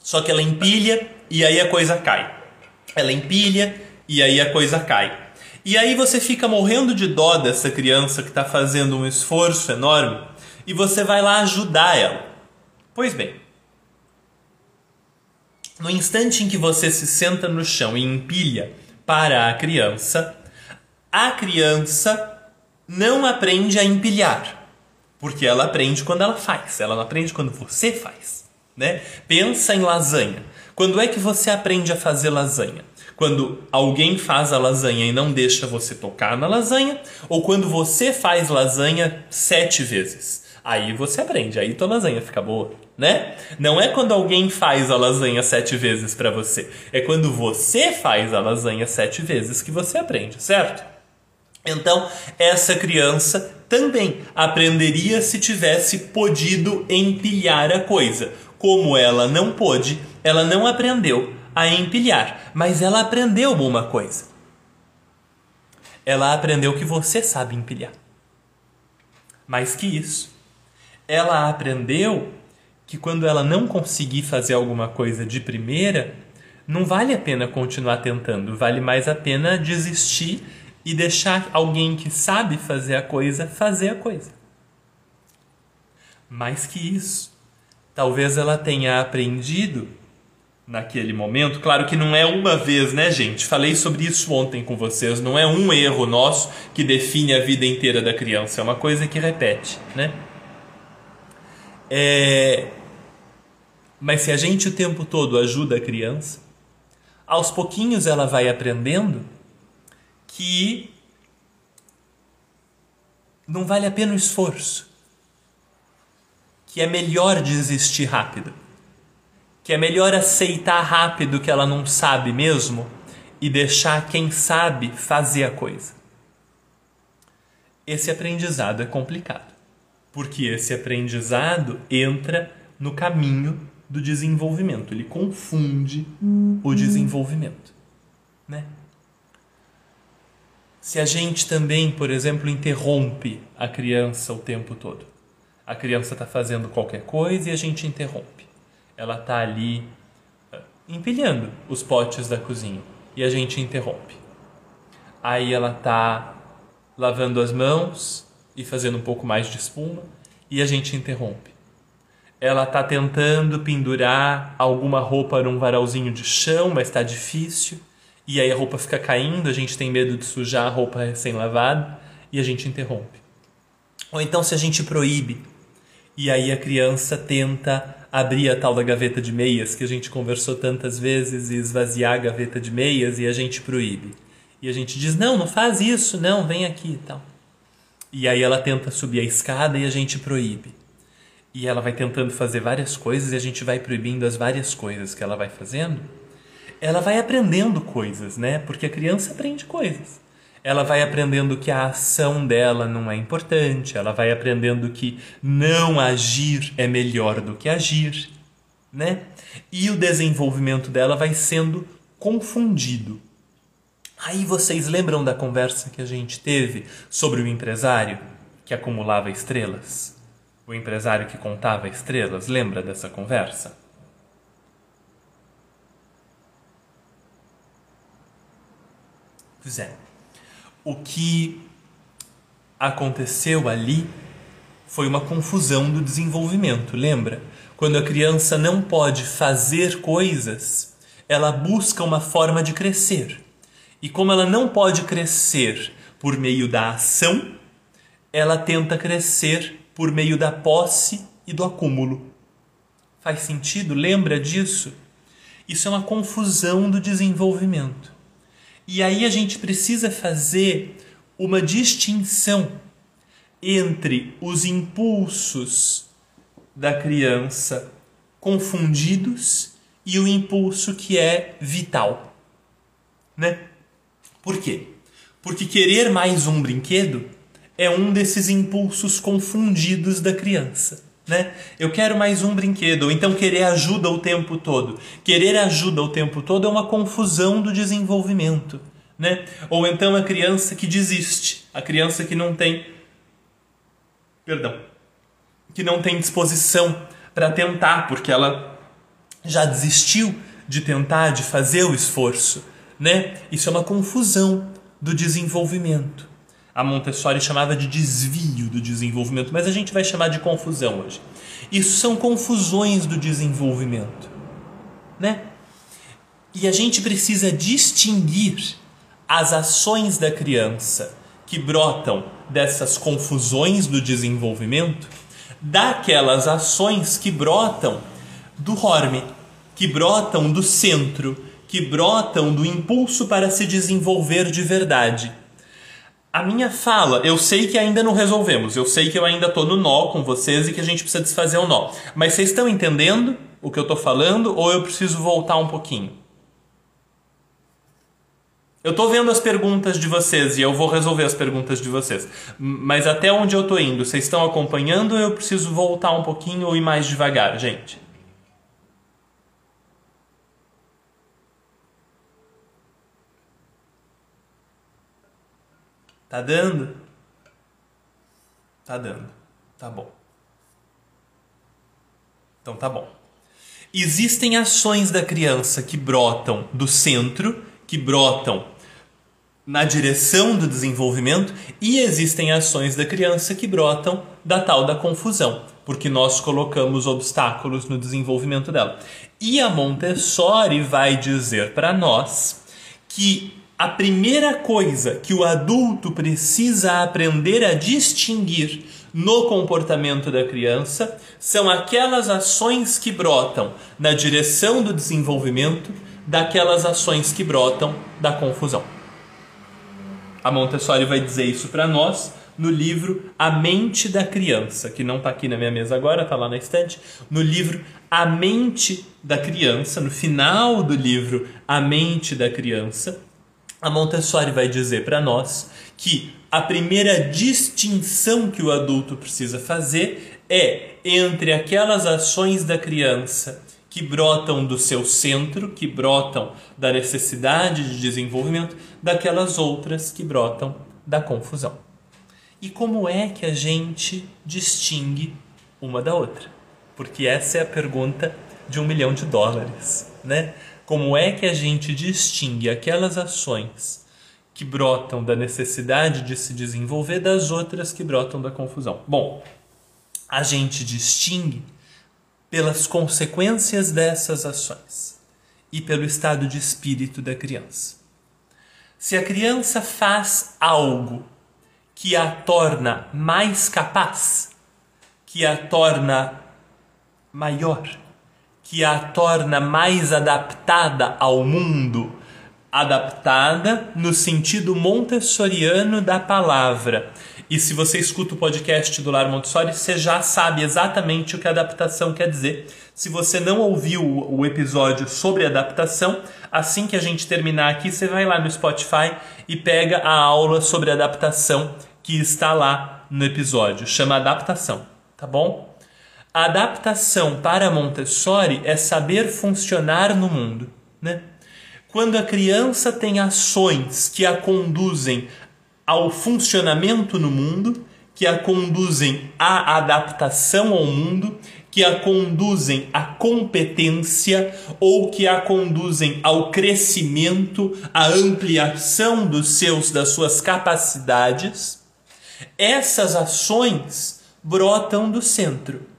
Só que ela empilha e aí a coisa cai. Ela empilha e aí a coisa cai. E aí você fica morrendo de dó dessa criança que está fazendo um esforço enorme e você vai lá ajudar ela. Pois bem, no instante em que você se senta no chão e empilha para a criança, a criança não aprende a empilhar, porque ela aprende quando ela faz, ela não aprende quando você faz. Né? Pensa em lasanha. Quando é que você aprende a fazer lasanha? quando alguém faz a lasanha e não deixa você tocar na lasanha, ou quando você faz lasanha sete vezes. Aí você aprende, aí tua lasanha fica boa, né? Não é quando alguém faz a lasanha sete vezes para você, é quando você faz a lasanha sete vezes que você aprende, certo? Então, essa criança também aprenderia se tivesse podido empilhar a coisa. Como ela não pôde, ela não aprendeu a empilhar, mas ela aprendeu uma coisa. Ela aprendeu que você sabe empilhar. Mais que isso, ela aprendeu que quando ela não conseguir fazer alguma coisa de primeira, não vale a pena continuar tentando, vale mais a pena desistir e deixar alguém que sabe fazer a coisa fazer a coisa. Mais que isso, talvez ela tenha aprendido naquele momento. Claro que não é uma vez, né, gente? Falei sobre isso ontem com vocês. Não é um erro nosso que define a vida inteira da criança. É uma coisa que repete, né? É... Mas se a gente o tempo todo ajuda a criança, aos pouquinhos ela vai aprendendo que não vale a pena o esforço, que é melhor desistir rápido que é melhor aceitar rápido que ela não sabe mesmo e deixar quem sabe fazer a coisa. Esse aprendizado é complicado, porque esse aprendizado entra no caminho do desenvolvimento, ele confunde uhum. o desenvolvimento, né? Se a gente também, por exemplo, interrompe a criança o tempo todo, a criança está fazendo qualquer coisa e a gente interrompe ela está ali eh, empilhando os potes da cozinha e a gente interrompe. Aí ela está lavando as mãos e fazendo um pouco mais de espuma e a gente interrompe. Ela está tentando pendurar alguma roupa num varalzinho de chão, mas está difícil. E aí a roupa fica caindo, a gente tem medo de sujar a roupa recém-lavada e a gente interrompe. Ou então se a gente proíbe e aí a criança tenta abrir a tal da gaveta de meias que a gente conversou tantas vezes e esvaziar a gaveta de meias e a gente proíbe. E a gente diz: "Não, não faz isso, não, vem aqui", e tal. E aí ela tenta subir a escada e a gente proíbe. E ela vai tentando fazer várias coisas e a gente vai proibindo as várias coisas que ela vai fazendo. Ela vai aprendendo coisas, né? Porque a criança aprende coisas ela vai aprendendo que a ação dela não é importante, ela vai aprendendo que não agir é melhor do que agir, né? E o desenvolvimento dela vai sendo confundido. Aí vocês lembram da conversa que a gente teve sobre o empresário que acumulava estrelas? O empresário que contava estrelas, lembra dessa conversa? Pois é. O que aconteceu ali foi uma confusão do desenvolvimento, lembra? Quando a criança não pode fazer coisas, ela busca uma forma de crescer. E como ela não pode crescer por meio da ação, ela tenta crescer por meio da posse e do acúmulo. Faz sentido? Lembra disso? Isso é uma confusão do desenvolvimento. E aí a gente precisa fazer uma distinção entre os impulsos da criança confundidos e o impulso que é vital, né? Por quê? Porque querer mais um brinquedo é um desses impulsos confundidos da criança. Né? Eu quero mais um brinquedo, ou então querer ajuda o tempo todo. Querer ajuda o tempo todo é uma confusão do desenvolvimento. Né? Ou então a criança que desiste, a criança que não tem. Perdão. Que não tem disposição para tentar, porque ela já desistiu de tentar, de fazer o esforço né? Isso é uma confusão do desenvolvimento. A Montessori chamava de desvio do desenvolvimento, mas a gente vai chamar de confusão hoje. Isso são confusões do desenvolvimento, né? E a gente precisa distinguir as ações da criança que brotam dessas confusões do desenvolvimento daquelas ações que brotam do horme, que brotam do centro, que brotam do impulso para se desenvolver de verdade. A minha fala, eu sei que ainda não resolvemos, eu sei que eu ainda estou no nó com vocês e que a gente precisa desfazer o nó. Mas vocês estão entendendo o que eu estou falando ou eu preciso voltar um pouquinho? Eu estou vendo as perguntas de vocês e eu vou resolver as perguntas de vocês. Mas até onde eu estou indo, vocês estão acompanhando ou eu preciso voltar um pouquinho ou ir mais devagar, gente? Tá dando? Tá dando. Tá bom. Então tá bom. Existem ações da criança que brotam do centro, que brotam na direção do desenvolvimento, e existem ações da criança que brotam da tal da confusão, porque nós colocamos obstáculos no desenvolvimento dela. E a Montessori vai dizer para nós que a primeira coisa que o adulto precisa aprender a distinguir no comportamento da criança são aquelas ações que brotam na direção do desenvolvimento daquelas ações que brotam da confusão. A Montessori vai dizer isso para nós no livro A Mente da Criança, que não está aqui na minha mesa agora, está lá na estante. No livro A Mente da Criança, no final do livro A Mente da Criança, a Montessori vai dizer para nós que a primeira distinção que o adulto precisa fazer é entre aquelas ações da criança que brotam do seu centro, que brotam da necessidade de desenvolvimento, daquelas outras que brotam da confusão. E como é que a gente distingue uma da outra? Porque essa é a pergunta de um milhão de dólares, né? Como é que a gente distingue aquelas ações que brotam da necessidade de se desenvolver das outras que brotam da confusão? Bom, a gente distingue pelas consequências dessas ações e pelo estado de espírito da criança. Se a criança faz algo que a torna mais capaz, que a torna maior, que a torna mais adaptada ao mundo, adaptada no sentido montessoriano da palavra. E se você escuta o podcast do Lar Montessori, você já sabe exatamente o que adaptação quer dizer. Se você não ouviu o episódio sobre adaptação, assim que a gente terminar aqui, você vai lá no Spotify e pega a aula sobre adaptação que está lá no episódio. Chama adaptação, tá bom? Adaptação para Montessori é saber funcionar no mundo, né? Quando a criança tem ações que a conduzem ao funcionamento no mundo, que a conduzem à adaptação ao mundo, que a conduzem à competência ou que a conduzem ao crescimento, à ampliação dos seus das suas capacidades, essas ações brotam do centro.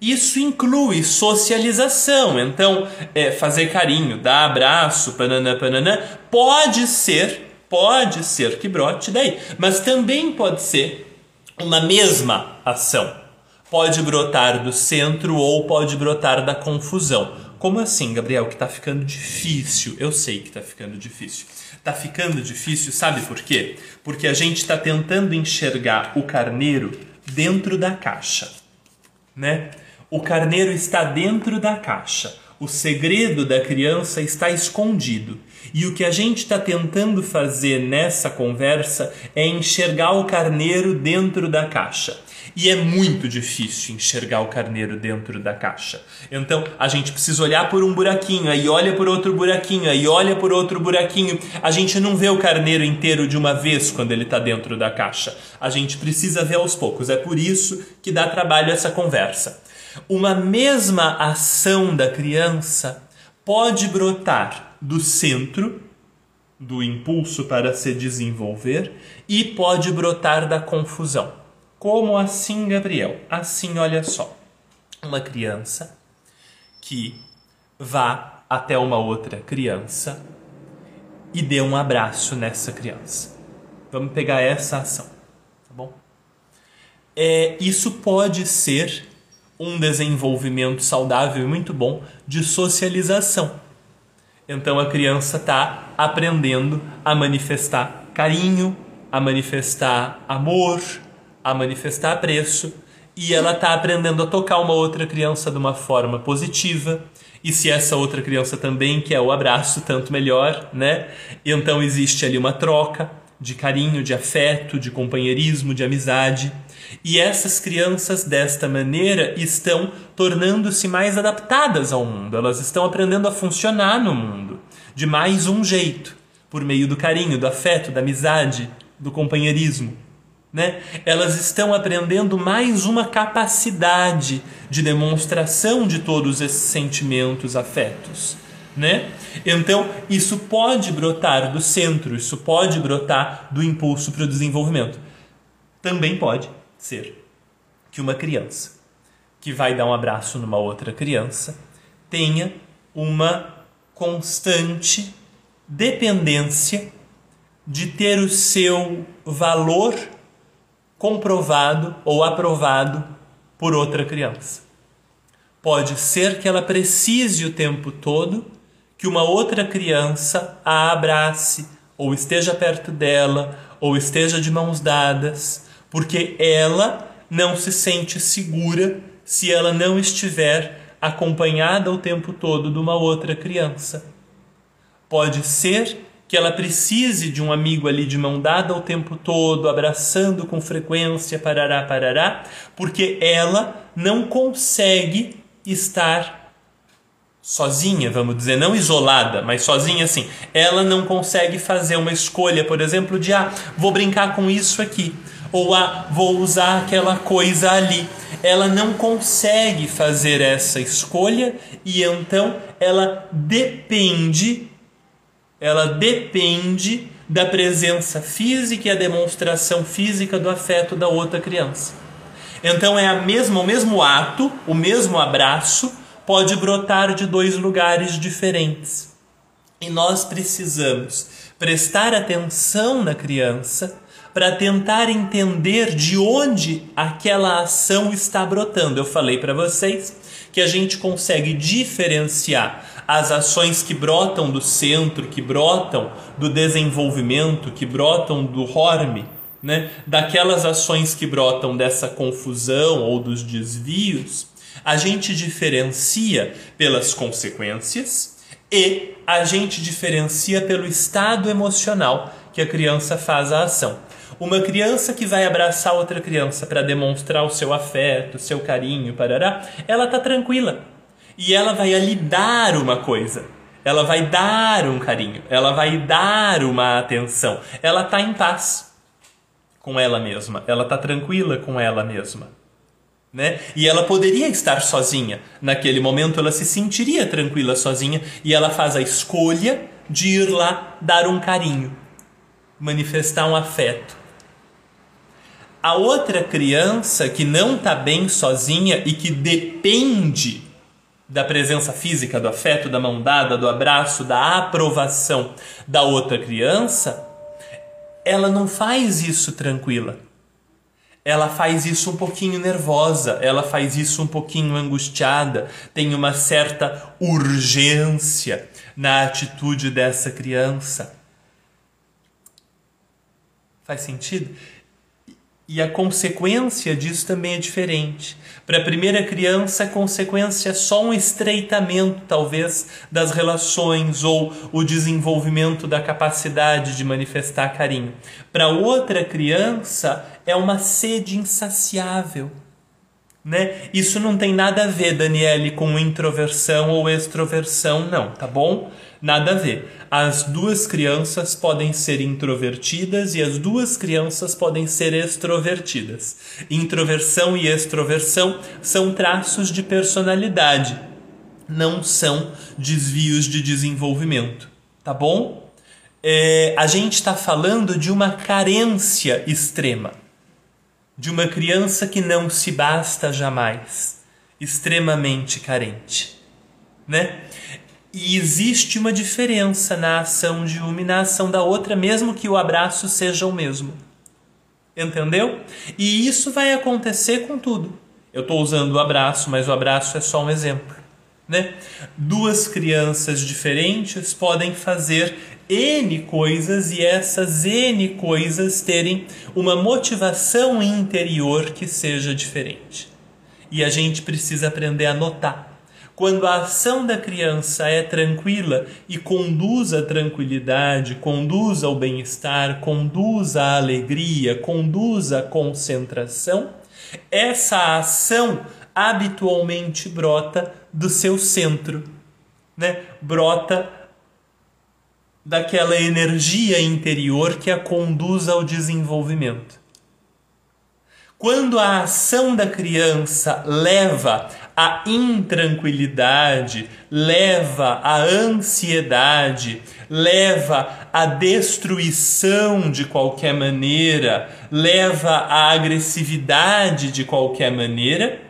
Isso inclui socialização, então é, fazer carinho, dar abraço, pananã, pananã, pode ser, pode ser que brote daí, mas também pode ser uma mesma ação pode brotar do centro ou pode brotar da confusão. Como assim, Gabriel, que está ficando difícil? Eu sei que está ficando difícil. Está ficando difícil, sabe por quê? Porque a gente está tentando enxergar o carneiro dentro da caixa, né? O carneiro está dentro da caixa. O segredo da criança está escondido. E o que a gente está tentando fazer nessa conversa é enxergar o carneiro dentro da caixa. E é muito difícil enxergar o carneiro dentro da caixa. Então a gente precisa olhar por um buraquinho, aí olha por outro buraquinho, aí olha por outro buraquinho. A gente não vê o carneiro inteiro de uma vez quando ele está dentro da caixa. A gente precisa ver aos poucos. É por isso que dá trabalho essa conversa. Uma mesma ação da criança pode brotar do centro do impulso para se desenvolver e pode brotar da confusão. Como assim, Gabriel? Assim, olha só. Uma criança que vá até uma outra criança e dê um abraço nessa criança. Vamos pegar essa ação, tá bom? É, isso pode ser um desenvolvimento saudável e muito bom de socialização. Então a criança está aprendendo a manifestar carinho, a manifestar amor, a manifestar apreço e ela está aprendendo a tocar uma outra criança de uma forma positiva. E se essa outra criança também quer o abraço, tanto melhor, né? Então existe ali uma troca de carinho, de afeto, de companheirismo, de amizade. E essas crianças, desta maneira, estão tornando-se mais adaptadas ao mundo, elas estão aprendendo a funcionar no mundo de mais um jeito, por meio do carinho, do afeto, da amizade, do companheirismo né? Elas estão aprendendo mais uma capacidade de demonstração de todos esses sentimentos, afetos, né? Então, isso pode brotar do centro, isso pode brotar do impulso para o desenvolvimento. Também pode ser que uma criança que vai dar um abraço numa outra criança tenha uma constante dependência de ter o seu valor comprovado ou aprovado por outra criança. Pode ser que ela precise o tempo todo que uma outra criança a abrace, ou esteja perto dela, ou esteja de mãos dadas, porque ela não se sente segura se ela não estiver acompanhada o tempo todo de uma outra criança. Pode ser que ela precise de um amigo ali de mão dada o tempo todo, abraçando com frequência, parará, parará, porque ela não consegue estar sozinha, vamos dizer, não isolada, mas sozinha assim. Ela não consegue fazer uma escolha, por exemplo, de ah, vou brincar com isso aqui, ou ah, vou usar aquela coisa ali. Ela não consegue fazer essa escolha e então ela depende ela depende da presença física e a demonstração física do afeto da outra criança. Então é a mesma, o mesmo ato, o mesmo abraço pode brotar de dois lugares diferentes. E nós precisamos prestar atenção na criança para tentar entender de onde aquela ação está brotando. Eu falei para vocês que a gente consegue diferenciar as ações que brotam do centro, que brotam do desenvolvimento, que brotam do horme, né? daquelas ações que brotam dessa confusão ou dos desvios, a gente diferencia pelas consequências e a gente diferencia pelo estado emocional que a criança faz a ação. Uma criança que vai abraçar outra criança para demonstrar o seu afeto, o seu carinho, parará, ela tá tranquila. E ela vai ali dar uma coisa. Ela vai dar um carinho, ela vai dar uma atenção. Ela tá em paz com ela mesma, ela tá tranquila com ela mesma. Né? E ela poderia estar sozinha. Naquele momento ela se sentiria tranquila sozinha e ela faz a escolha de ir lá dar um carinho, manifestar um afeto. A outra criança que não está bem sozinha e que depende da presença física, do afeto, da mão dada, do abraço, da aprovação da outra criança, ela não faz isso tranquila. Ela faz isso um pouquinho nervosa, ela faz isso um pouquinho angustiada, tem uma certa urgência na atitude dessa criança. Faz sentido? E a consequência disso também é diferente. Para a primeira criança, a consequência é só um estreitamento, talvez, das relações ou o desenvolvimento da capacidade de manifestar carinho. Para outra criança, é uma sede insaciável. Né? Isso não tem nada a ver, Daniele, com introversão ou extroversão, não, tá bom? Nada a ver. As duas crianças podem ser introvertidas e as duas crianças podem ser extrovertidas. Introversão e extroversão são traços de personalidade, não são desvios de desenvolvimento, tá bom? É, a gente está falando de uma carência extrema, de uma criança que não se basta jamais, extremamente carente, né? E existe uma diferença na ação de uma e na ação da outra, mesmo que o abraço seja o mesmo. Entendeu? E isso vai acontecer com tudo. Eu estou usando o abraço, mas o abraço é só um exemplo. Né? Duas crianças diferentes podem fazer N coisas e essas N coisas terem uma motivação interior que seja diferente. E a gente precisa aprender a notar quando a ação da criança é tranquila e conduz à tranquilidade, conduz ao bem-estar, conduz à alegria, conduz à concentração, essa ação habitualmente brota do seu centro, né? Brota daquela energia interior que a conduz ao desenvolvimento. Quando a ação da criança leva à intranquilidade, leva à ansiedade, leva à destruição de qualquer maneira, leva à agressividade de qualquer maneira,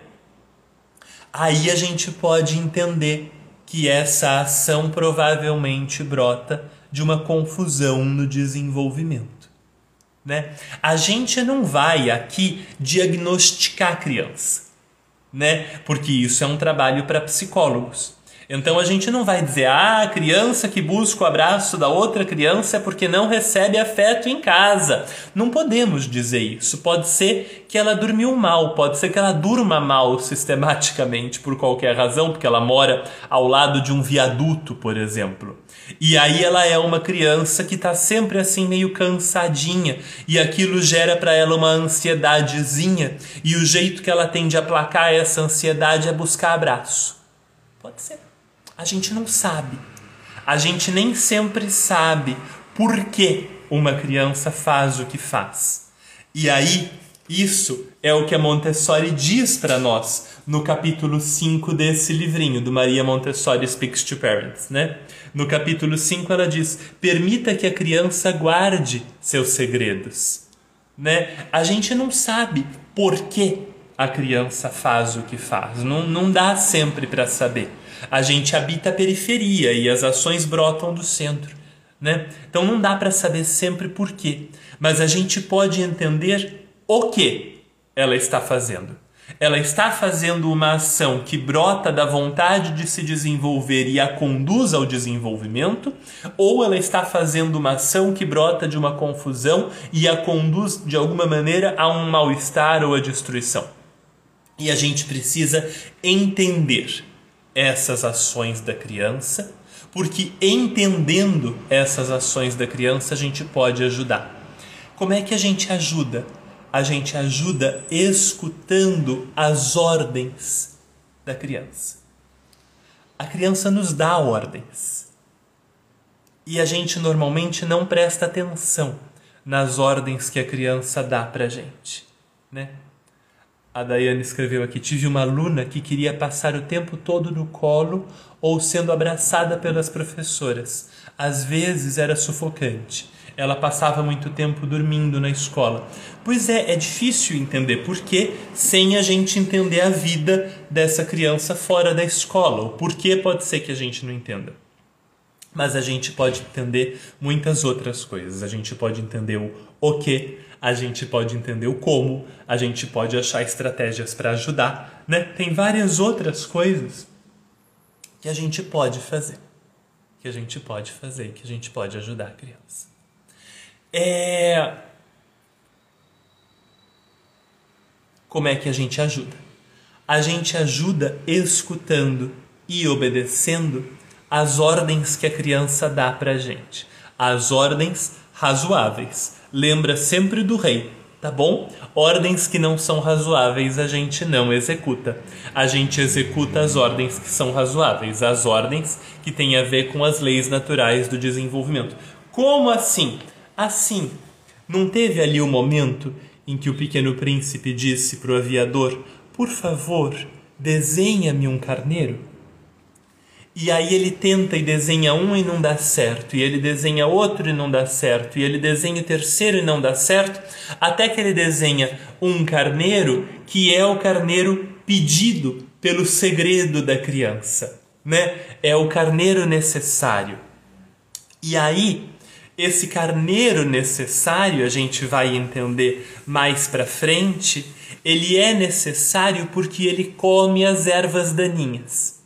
aí a gente pode entender que essa ação provavelmente brota de uma confusão no desenvolvimento. Né? A gente não vai aqui diagnosticar a criança, né? porque isso é um trabalho para psicólogos. Então a gente não vai dizer, ah, a criança que busca o abraço da outra criança é porque não recebe afeto em casa. Não podemos dizer isso. Pode ser que ela dormiu mal, pode ser que ela durma mal sistematicamente por qualquer razão, porque ela mora ao lado de um viaduto, por exemplo. E aí ela é uma criança que está sempre assim meio cansadinha e aquilo gera para ela uma ansiedadezinha e o jeito que ela tem de aplacar essa ansiedade é buscar abraço. Pode ser. A gente não sabe. A gente nem sempre sabe por que uma criança faz o que faz. E aí, isso é o que a Montessori diz para nós no capítulo 5 desse livrinho do Maria Montessori Speaks to Parents, né? No capítulo 5 ela diz: "Permita que a criança guarde seus segredos". Né? A gente não sabe por que a criança faz o que faz. Não, não dá sempre para saber. A gente habita a periferia e as ações brotam do centro. Né? Então não dá para saber sempre por quê, mas a gente pode entender o que ela está fazendo. Ela está fazendo uma ação que brota da vontade de se desenvolver e a conduz ao desenvolvimento, ou ela está fazendo uma ação que brota de uma confusão e a conduz de alguma maneira a um mal-estar ou a destruição. E a gente precisa entender essas ações da criança, porque entendendo essas ações da criança a gente pode ajudar. Como é que a gente ajuda? A gente ajuda escutando as ordens da criança. A criança nos dá ordens. E a gente normalmente não presta atenção nas ordens que a criança dá pra gente, né? A Daiane escreveu aqui: tive uma aluna que queria passar o tempo todo no colo ou sendo abraçada pelas professoras. Às vezes era sufocante. Ela passava muito tempo dormindo na escola. Pois é, é difícil entender por que sem a gente entender a vida dessa criança fora da escola. O porquê pode ser que a gente não entenda. Mas a gente pode entender muitas outras coisas. A gente pode entender o o que, a gente pode entender o como, a gente pode achar estratégias para ajudar, né? Tem várias outras coisas que a gente pode fazer, que a gente pode fazer, que a gente pode ajudar a criança. É... Como é que a gente ajuda? A gente ajuda escutando e obedecendo as ordens que a criança dá para gente, as ordens razoáveis lembra sempre do rei, tá bom? Ordens que não são razoáveis a gente não executa. A gente executa as ordens que são razoáveis, as ordens que têm a ver com as leis naturais do desenvolvimento. Como assim? Assim, não teve ali o momento em que o pequeno príncipe disse para o aviador: Por favor, desenha-me um carneiro? E aí ele tenta e desenha um e não dá certo, e ele desenha outro e não dá certo, e ele desenha o terceiro e não dá certo, até que ele desenha um carneiro que é o carneiro pedido pelo segredo da criança, né? É o carneiro necessário. E aí esse carneiro necessário, a gente vai entender mais para frente, ele é necessário porque ele come as ervas daninhas.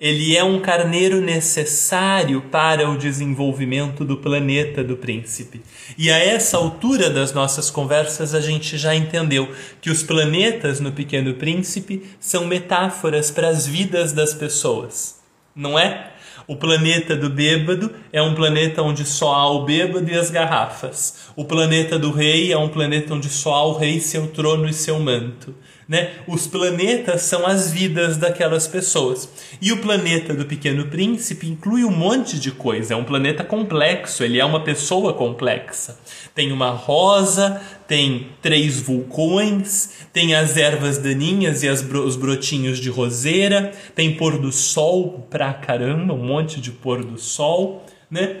Ele é um carneiro necessário para o desenvolvimento do planeta do príncipe. E a essa altura das nossas conversas a gente já entendeu que os planetas no Pequeno Príncipe são metáforas para as vidas das pessoas, não é? O planeta do bêbado é um planeta onde só há o bêbado e as garrafas. O planeta do rei é um planeta onde só há o rei, seu trono e seu manto. Né? Os planetas são as vidas daquelas pessoas. E o planeta do Pequeno Príncipe inclui um monte de coisa. É um planeta complexo, ele é uma pessoa complexa. Tem uma rosa, tem três vulcões, tem as ervas daninhas e as, os brotinhos de roseira, tem pôr do sol pra caramba, um monte de pôr do sol, né?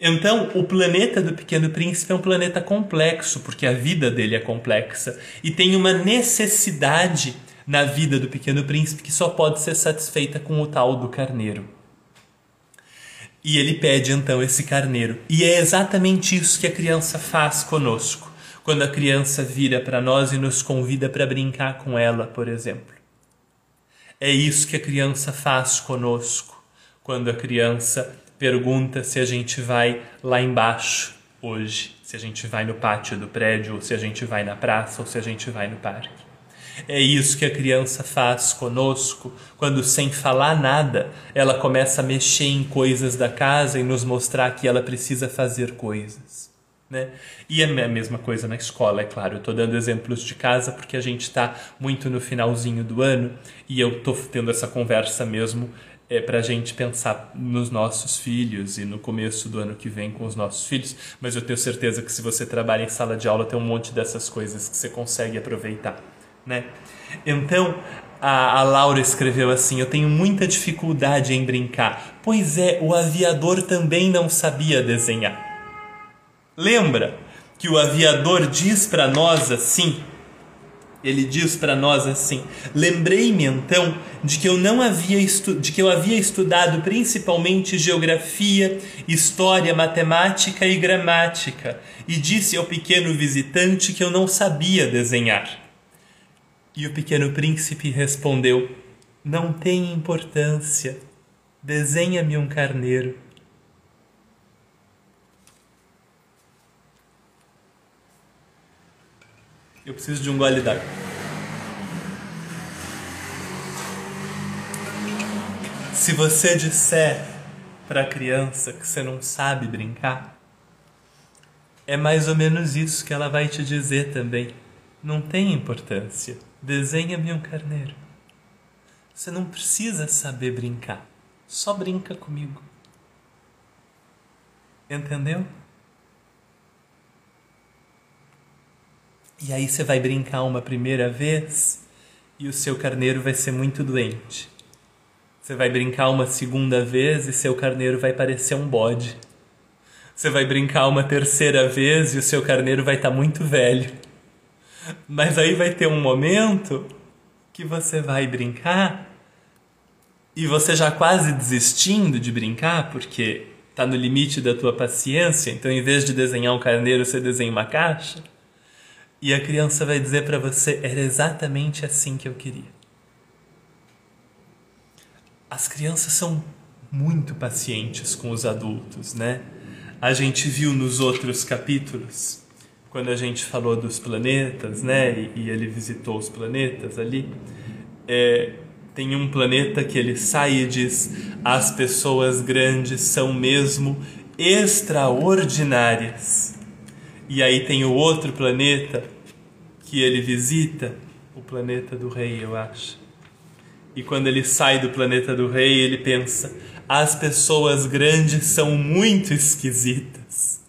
Então, o planeta do Pequeno Príncipe é um planeta complexo, porque a vida dele é complexa e tem uma necessidade na vida do Pequeno Príncipe que só pode ser satisfeita com o tal do carneiro. E ele pede então esse carneiro. E é exatamente isso que a criança faz conosco, quando a criança vira para nós e nos convida para brincar com ela, por exemplo. É isso que a criança faz conosco, quando a criança pergunta se a gente vai lá embaixo hoje, se a gente vai no pátio do prédio, ou se a gente vai na praça, ou se a gente vai no parque. É isso que a criança faz conosco quando, sem falar nada, ela começa a mexer em coisas da casa e nos mostrar que ela precisa fazer coisas. Né? E é a mesma coisa na escola, é claro. Eu estou dando exemplos de casa porque a gente está muito no finalzinho do ano e eu estou tendo essa conversa mesmo é, para a gente pensar nos nossos filhos e no começo do ano que vem com os nossos filhos, mas eu tenho certeza que se você trabalha em sala de aula tem um monte dessas coisas que você consegue aproveitar, né? Então, a, a Laura escreveu assim: Eu tenho muita dificuldade em brincar. Pois é, o aviador também não sabia desenhar. Lembra que o aviador diz para nós assim: ele diz para nós assim: Lembrei-me então de que eu não havia de que eu havia estudado principalmente geografia, história, matemática e gramática, e disse ao pequeno visitante que eu não sabia desenhar. E o pequeno príncipe respondeu: Não tem importância. Desenha-me um carneiro. Eu preciso de um gole d'água. Se você disser para a criança que você não sabe brincar, é mais ou menos isso que ela vai te dizer também. Não tem importância. Desenha-me um carneiro. Você não precisa saber brincar. Só brinca comigo. Entendeu? E aí você vai brincar uma primeira vez e o seu carneiro vai ser muito doente. Você vai brincar uma segunda vez e seu carneiro vai parecer um bode. Você vai brincar uma terceira vez e o seu carneiro vai estar tá muito velho. Mas aí vai ter um momento que você vai brincar e você já quase desistindo de brincar porque está no limite da tua paciência, então em vez de desenhar um carneiro, você desenha uma caixa. E a criança vai dizer para você: era exatamente assim que eu queria. As crianças são muito pacientes com os adultos, né? A gente viu nos outros capítulos, quando a gente falou dos planetas, né? E, e ele visitou os planetas ali. É, tem um planeta que ele sai e diz: as pessoas grandes são mesmo extraordinárias. E aí tem o outro planeta que ele visita, o planeta do rei, eu acho. E quando ele sai do planeta do rei, ele pensa: as pessoas grandes são muito esquisitas.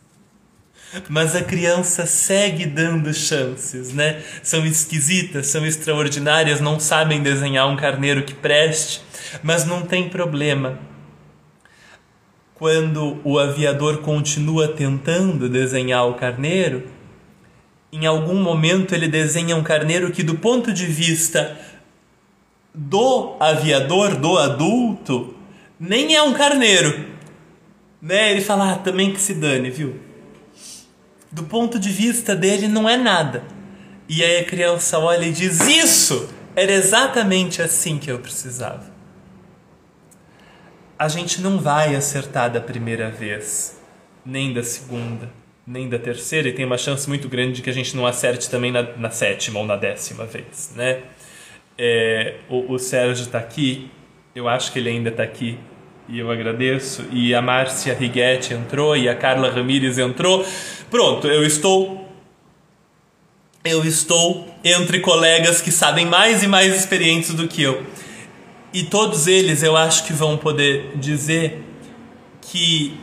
Mas a criança segue dando chances, né? São esquisitas, são extraordinárias, não sabem desenhar um carneiro que preste, mas não tem problema quando o aviador continua tentando desenhar o carneiro, em algum momento ele desenha um carneiro que, do ponto de vista do aviador, do adulto, nem é um carneiro. Né? Ele fala, ah, também que se dane, viu? Do ponto de vista dele, não é nada. E aí a criança olha e diz: Isso era exatamente assim que eu precisava a gente não vai acertar da primeira vez, nem da segunda, nem da terceira, e tem uma chance muito grande de que a gente não acerte também na, na sétima ou na décima vez, né? É, o, o Sérgio está aqui, eu acho que ele ainda está aqui, e eu agradeço, e a Márcia Righetti entrou, e a Carla Ramírez entrou. Pronto, eu estou eu estou entre colegas que sabem mais e mais experientes do que eu. E todos eles eu acho que vão poder dizer que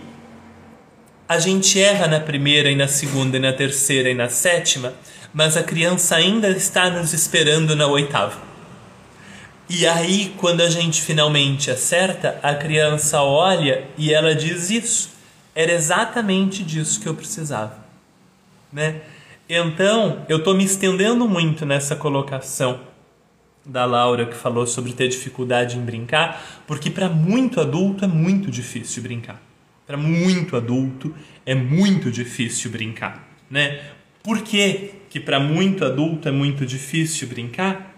a gente erra na primeira e na segunda e na terceira e na sétima, mas a criança ainda está nos esperando na oitava. E aí, quando a gente finalmente acerta, a criança olha e ela diz isso. Era exatamente disso que eu precisava, né? Então, eu estou me estendendo muito nessa colocação da Laura que falou sobre ter dificuldade em brincar, porque para muito adulto é muito difícil brincar. Para muito adulto é muito difícil brincar, né? Por que que para muito adulto é muito difícil brincar?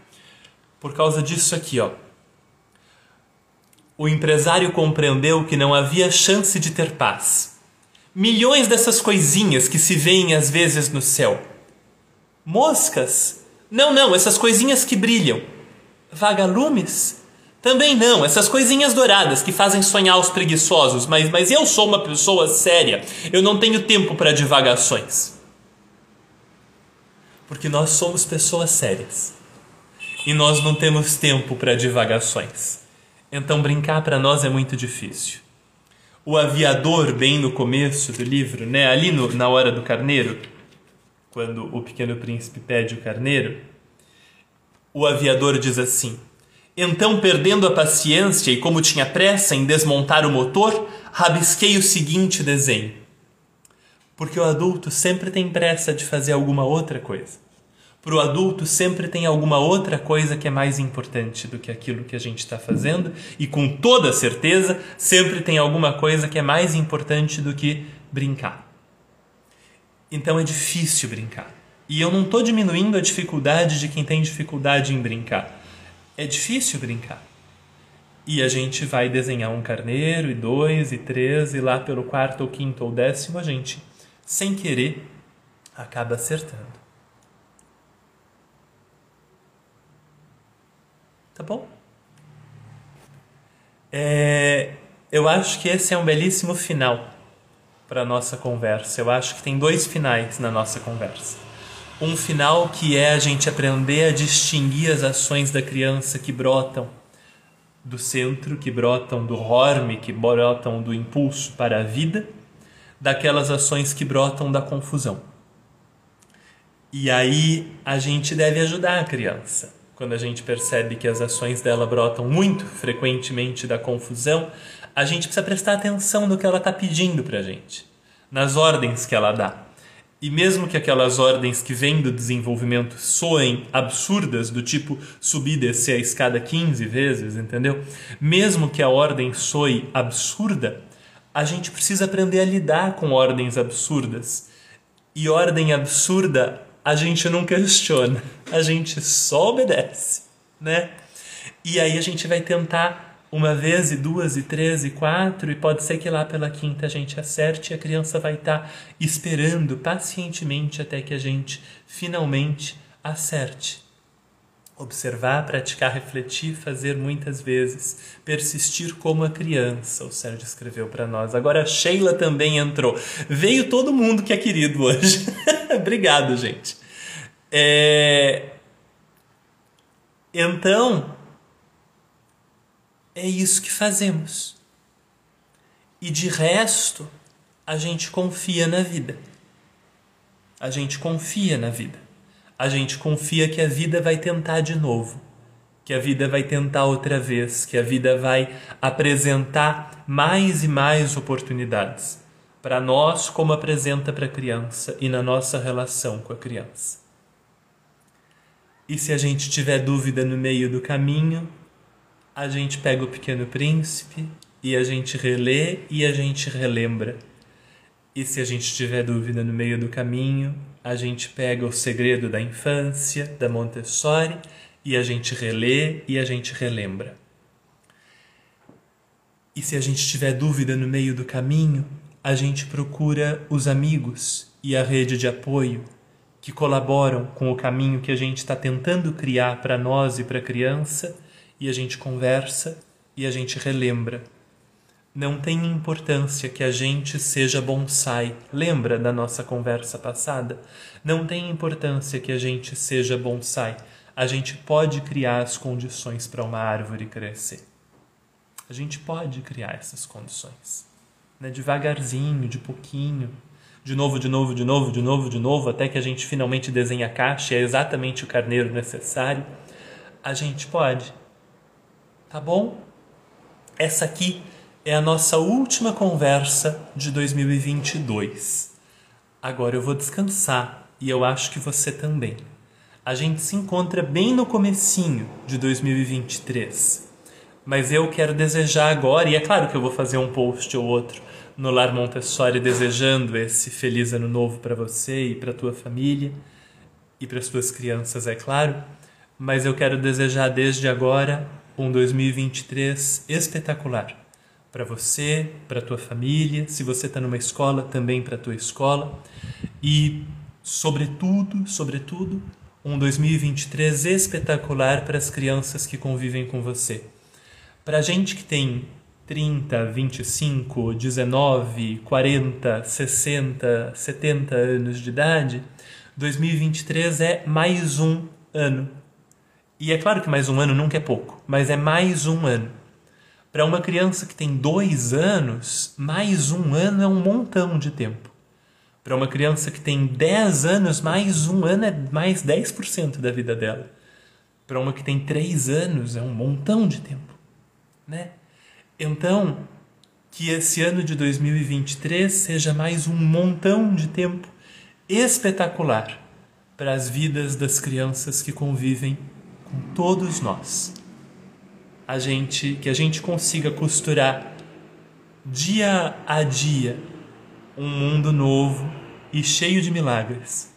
Por causa disso aqui, ó. O empresário compreendeu que não havia chance de ter paz. Milhões dessas coisinhas que se veem às vezes no céu. Moscas? Não, não, essas coisinhas que brilham Vagalumes? Também não, essas coisinhas douradas que fazem sonhar os preguiçosos, mas, mas eu sou uma pessoa séria, eu não tenho tempo para divagações. Porque nós somos pessoas sérias e nós não temos tempo para divagações. Então brincar para nós é muito difícil. O aviador, bem no começo do livro, né, ali no, na hora do carneiro, quando o pequeno príncipe pede o carneiro, o aviador diz assim: Então, perdendo a paciência e como tinha pressa em desmontar o motor, rabisquei o seguinte desenho. Porque o adulto sempre tem pressa de fazer alguma outra coisa. Para o adulto sempre tem alguma outra coisa que é mais importante do que aquilo que a gente está fazendo, e com toda certeza sempre tem alguma coisa que é mais importante do que brincar. Então é difícil brincar. E eu não estou diminuindo a dificuldade de quem tem dificuldade em brincar. É difícil brincar. E a gente vai desenhar um carneiro, e dois, e três, e lá pelo quarto, ou quinto, ou décimo, a gente, sem querer, acaba acertando. Tá bom? É, eu acho que esse é um belíssimo final para nossa conversa. Eu acho que tem dois finais na nossa conversa. Um final que é a gente aprender a distinguir as ações da criança que brotam do centro, que brotam do horme, que brotam do impulso para a vida, daquelas ações que brotam da confusão. E aí a gente deve ajudar a criança. Quando a gente percebe que as ações dela brotam muito frequentemente da confusão, a gente precisa prestar atenção no que ela está pedindo para a gente, nas ordens que ela dá. E mesmo que aquelas ordens que vêm do desenvolvimento soem absurdas, do tipo subir e descer a escada 15 vezes, entendeu? Mesmo que a ordem soe absurda, a gente precisa aprender a lidar com ordens absurdas. E ordem absurda a gente não questiona, a gente só obedece, né? E aí a gente vai tentar uma vez, e duas, e três, e quatro, e pode ser que lá pela quinta a gente acerte e a criança vai estar tá esperando pacientemente até que a gente finalmente acerte. Observar, praticar, refletir, fazer muitas vezes, persistir como a criança, o Sérgio escreveu para nós. Agora a Sheila também entrou. Veio todo mundo que é querido hoje. Obrigado, gente. É... Então, é isso que fazemos. E de resto, a gente confia na vida. A gente confia na vida. A gente confia que a vida vai tentar de novo, que a vida vai tentar outra vez, que a vida vai apresentar mais e mais oportunidades para nós, como apresenta para a criança e na nossa relação com a criança. E se a gente tiver dúvida no meio do caminho, a gente pega o Pequeno Príncipe e a gente relê e a gente relembra. E se a gente tiver dúvida no meio do caminho, a gente pega o Segredo da Infância, da Montessori, e a gente relê e a gente relembra. E se a gente tiver dúvida no meio do caminho, a gente procura os amigos e a rede de apoio que colaboram com o caminho que a gente está tentando criar para nós e para a criança e a gente conversa e a gente relembra. Não tem importância que a gente seja bonsai. Lembra da nossa conversa passada? Não tem importância que a gente seja bonsai. A gente pode criar as condições para uma árvore crescer. A gente pode criar essas condições. Né? Devagarzinho, de pouquinho. De novo, de novo, de novo, de novo, de novo, até que a gente finalmente desenha a caixa e é exatamente o carneiro necessário. A gente pode tá bom? Essa aqui é a nossa última conversa de 2022. Agora eu vou descansar e eu acho que você também. A gente se encontra bem no comecinho de 2023. Mas eu quero desejar agora, e é claro que eu vou fazer um post ou outro no Lar Montessori desejando esse feliz ano novo para você e para tua família e para as tuas crianças, é claro. Mas eu quero desejar desde agora um 2023 espetacular. Para você, para tua família, se você está numa escola, também para tua escola. E, sobretudo, sobretudo, um 2023 espetacular para as crianças que convivem com você. Para a gente que tem 30, 25, 19, 40, 60, 70 anos de idade, 2023 é mais um ano e é claro que mais um ano nunca é pouco, mas é mais um ano. Para uma criança que tem dois anos, mais um ano é um montão de tempo. Para uma criança que tem 10 anos, mais um ano é mais 10% da vida dela. Para uma que tem 3 anos, é um montão de tempo. Né? Então, que esse ano de 2023 seja mais um montão de tempo espetacular para as vidas das crianças que convivem com todos nós. A gente que a gente consiga costurar dia a dia um mundo novo e cheio de milagres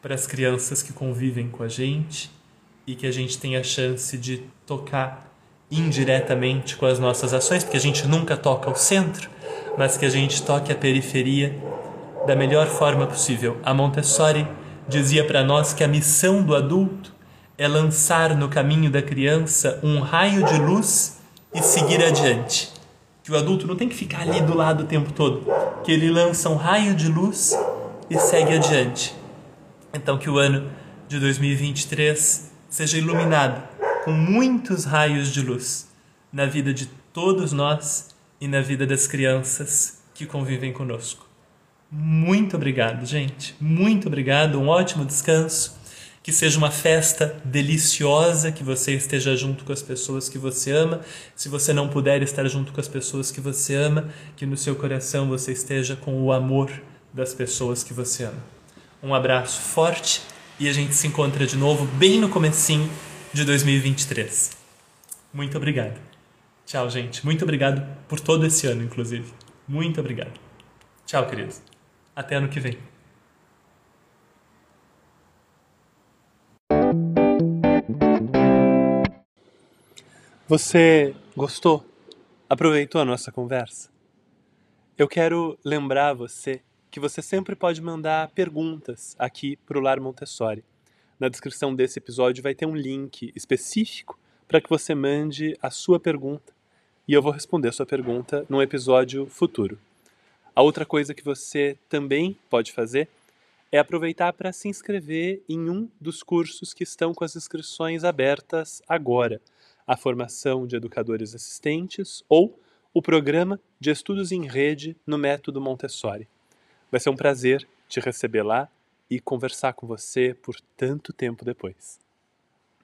para as crianças que convivem com a gente e que a gente tenha a chance de tocar indiretamente com as nossas ações, porque a gente nunca toca o centro, mas que a gente toque a periferia da melhor forma possível. A Montessori dizia para nós que a missão do adulto é lançar no caminho da criança um raio de luz e seguir adiante. que o adulto não tem que ficar ali do lado o tempo todo, que ele lança um raio de luz e segue adiante. Então que o ano de 2023 seja iluminado com muitos raios de luz na vida de todos nós e na vida das crianças que convivem conosco. Muito obrigado, gente. Muito obrigado. Um ótimo descanso. Que seja uma festa deliciosa, que você esteja junto com as pessoas que você ama. Se você não puder estar junto com as pessoas que você ama, que no seu coração você esteja com o amor das pessoas que você ama. Um abraço forte e a gente se encontra de novo bem no comecinho de 2023. Muito obrigado. Tchau, gente. Muito obrigado por todo esse ano, inclusive. Muito obrigado. Tchau, queridos. Até ano que vem. Você gostou? Aproveitou a nossa conversa? Eu quero lembrar você que você sempre pode mandar perguntas aqui para o Lar Montessori. Na descrição desse episódio vai ter um link específico para que você mande a sua pergunta e eu vou responder a sua pergunta num episódio futuro. A outra coisa que você também pode fazer é aproveitar para se inscrever em um dos cursos que estão com as inscrições abertas agora: a formação de educadores assistentes ou o programa de estudos em rede no método Montessori. Vai ser um prazer te receber lá e conversar com você por tanto tempo depois.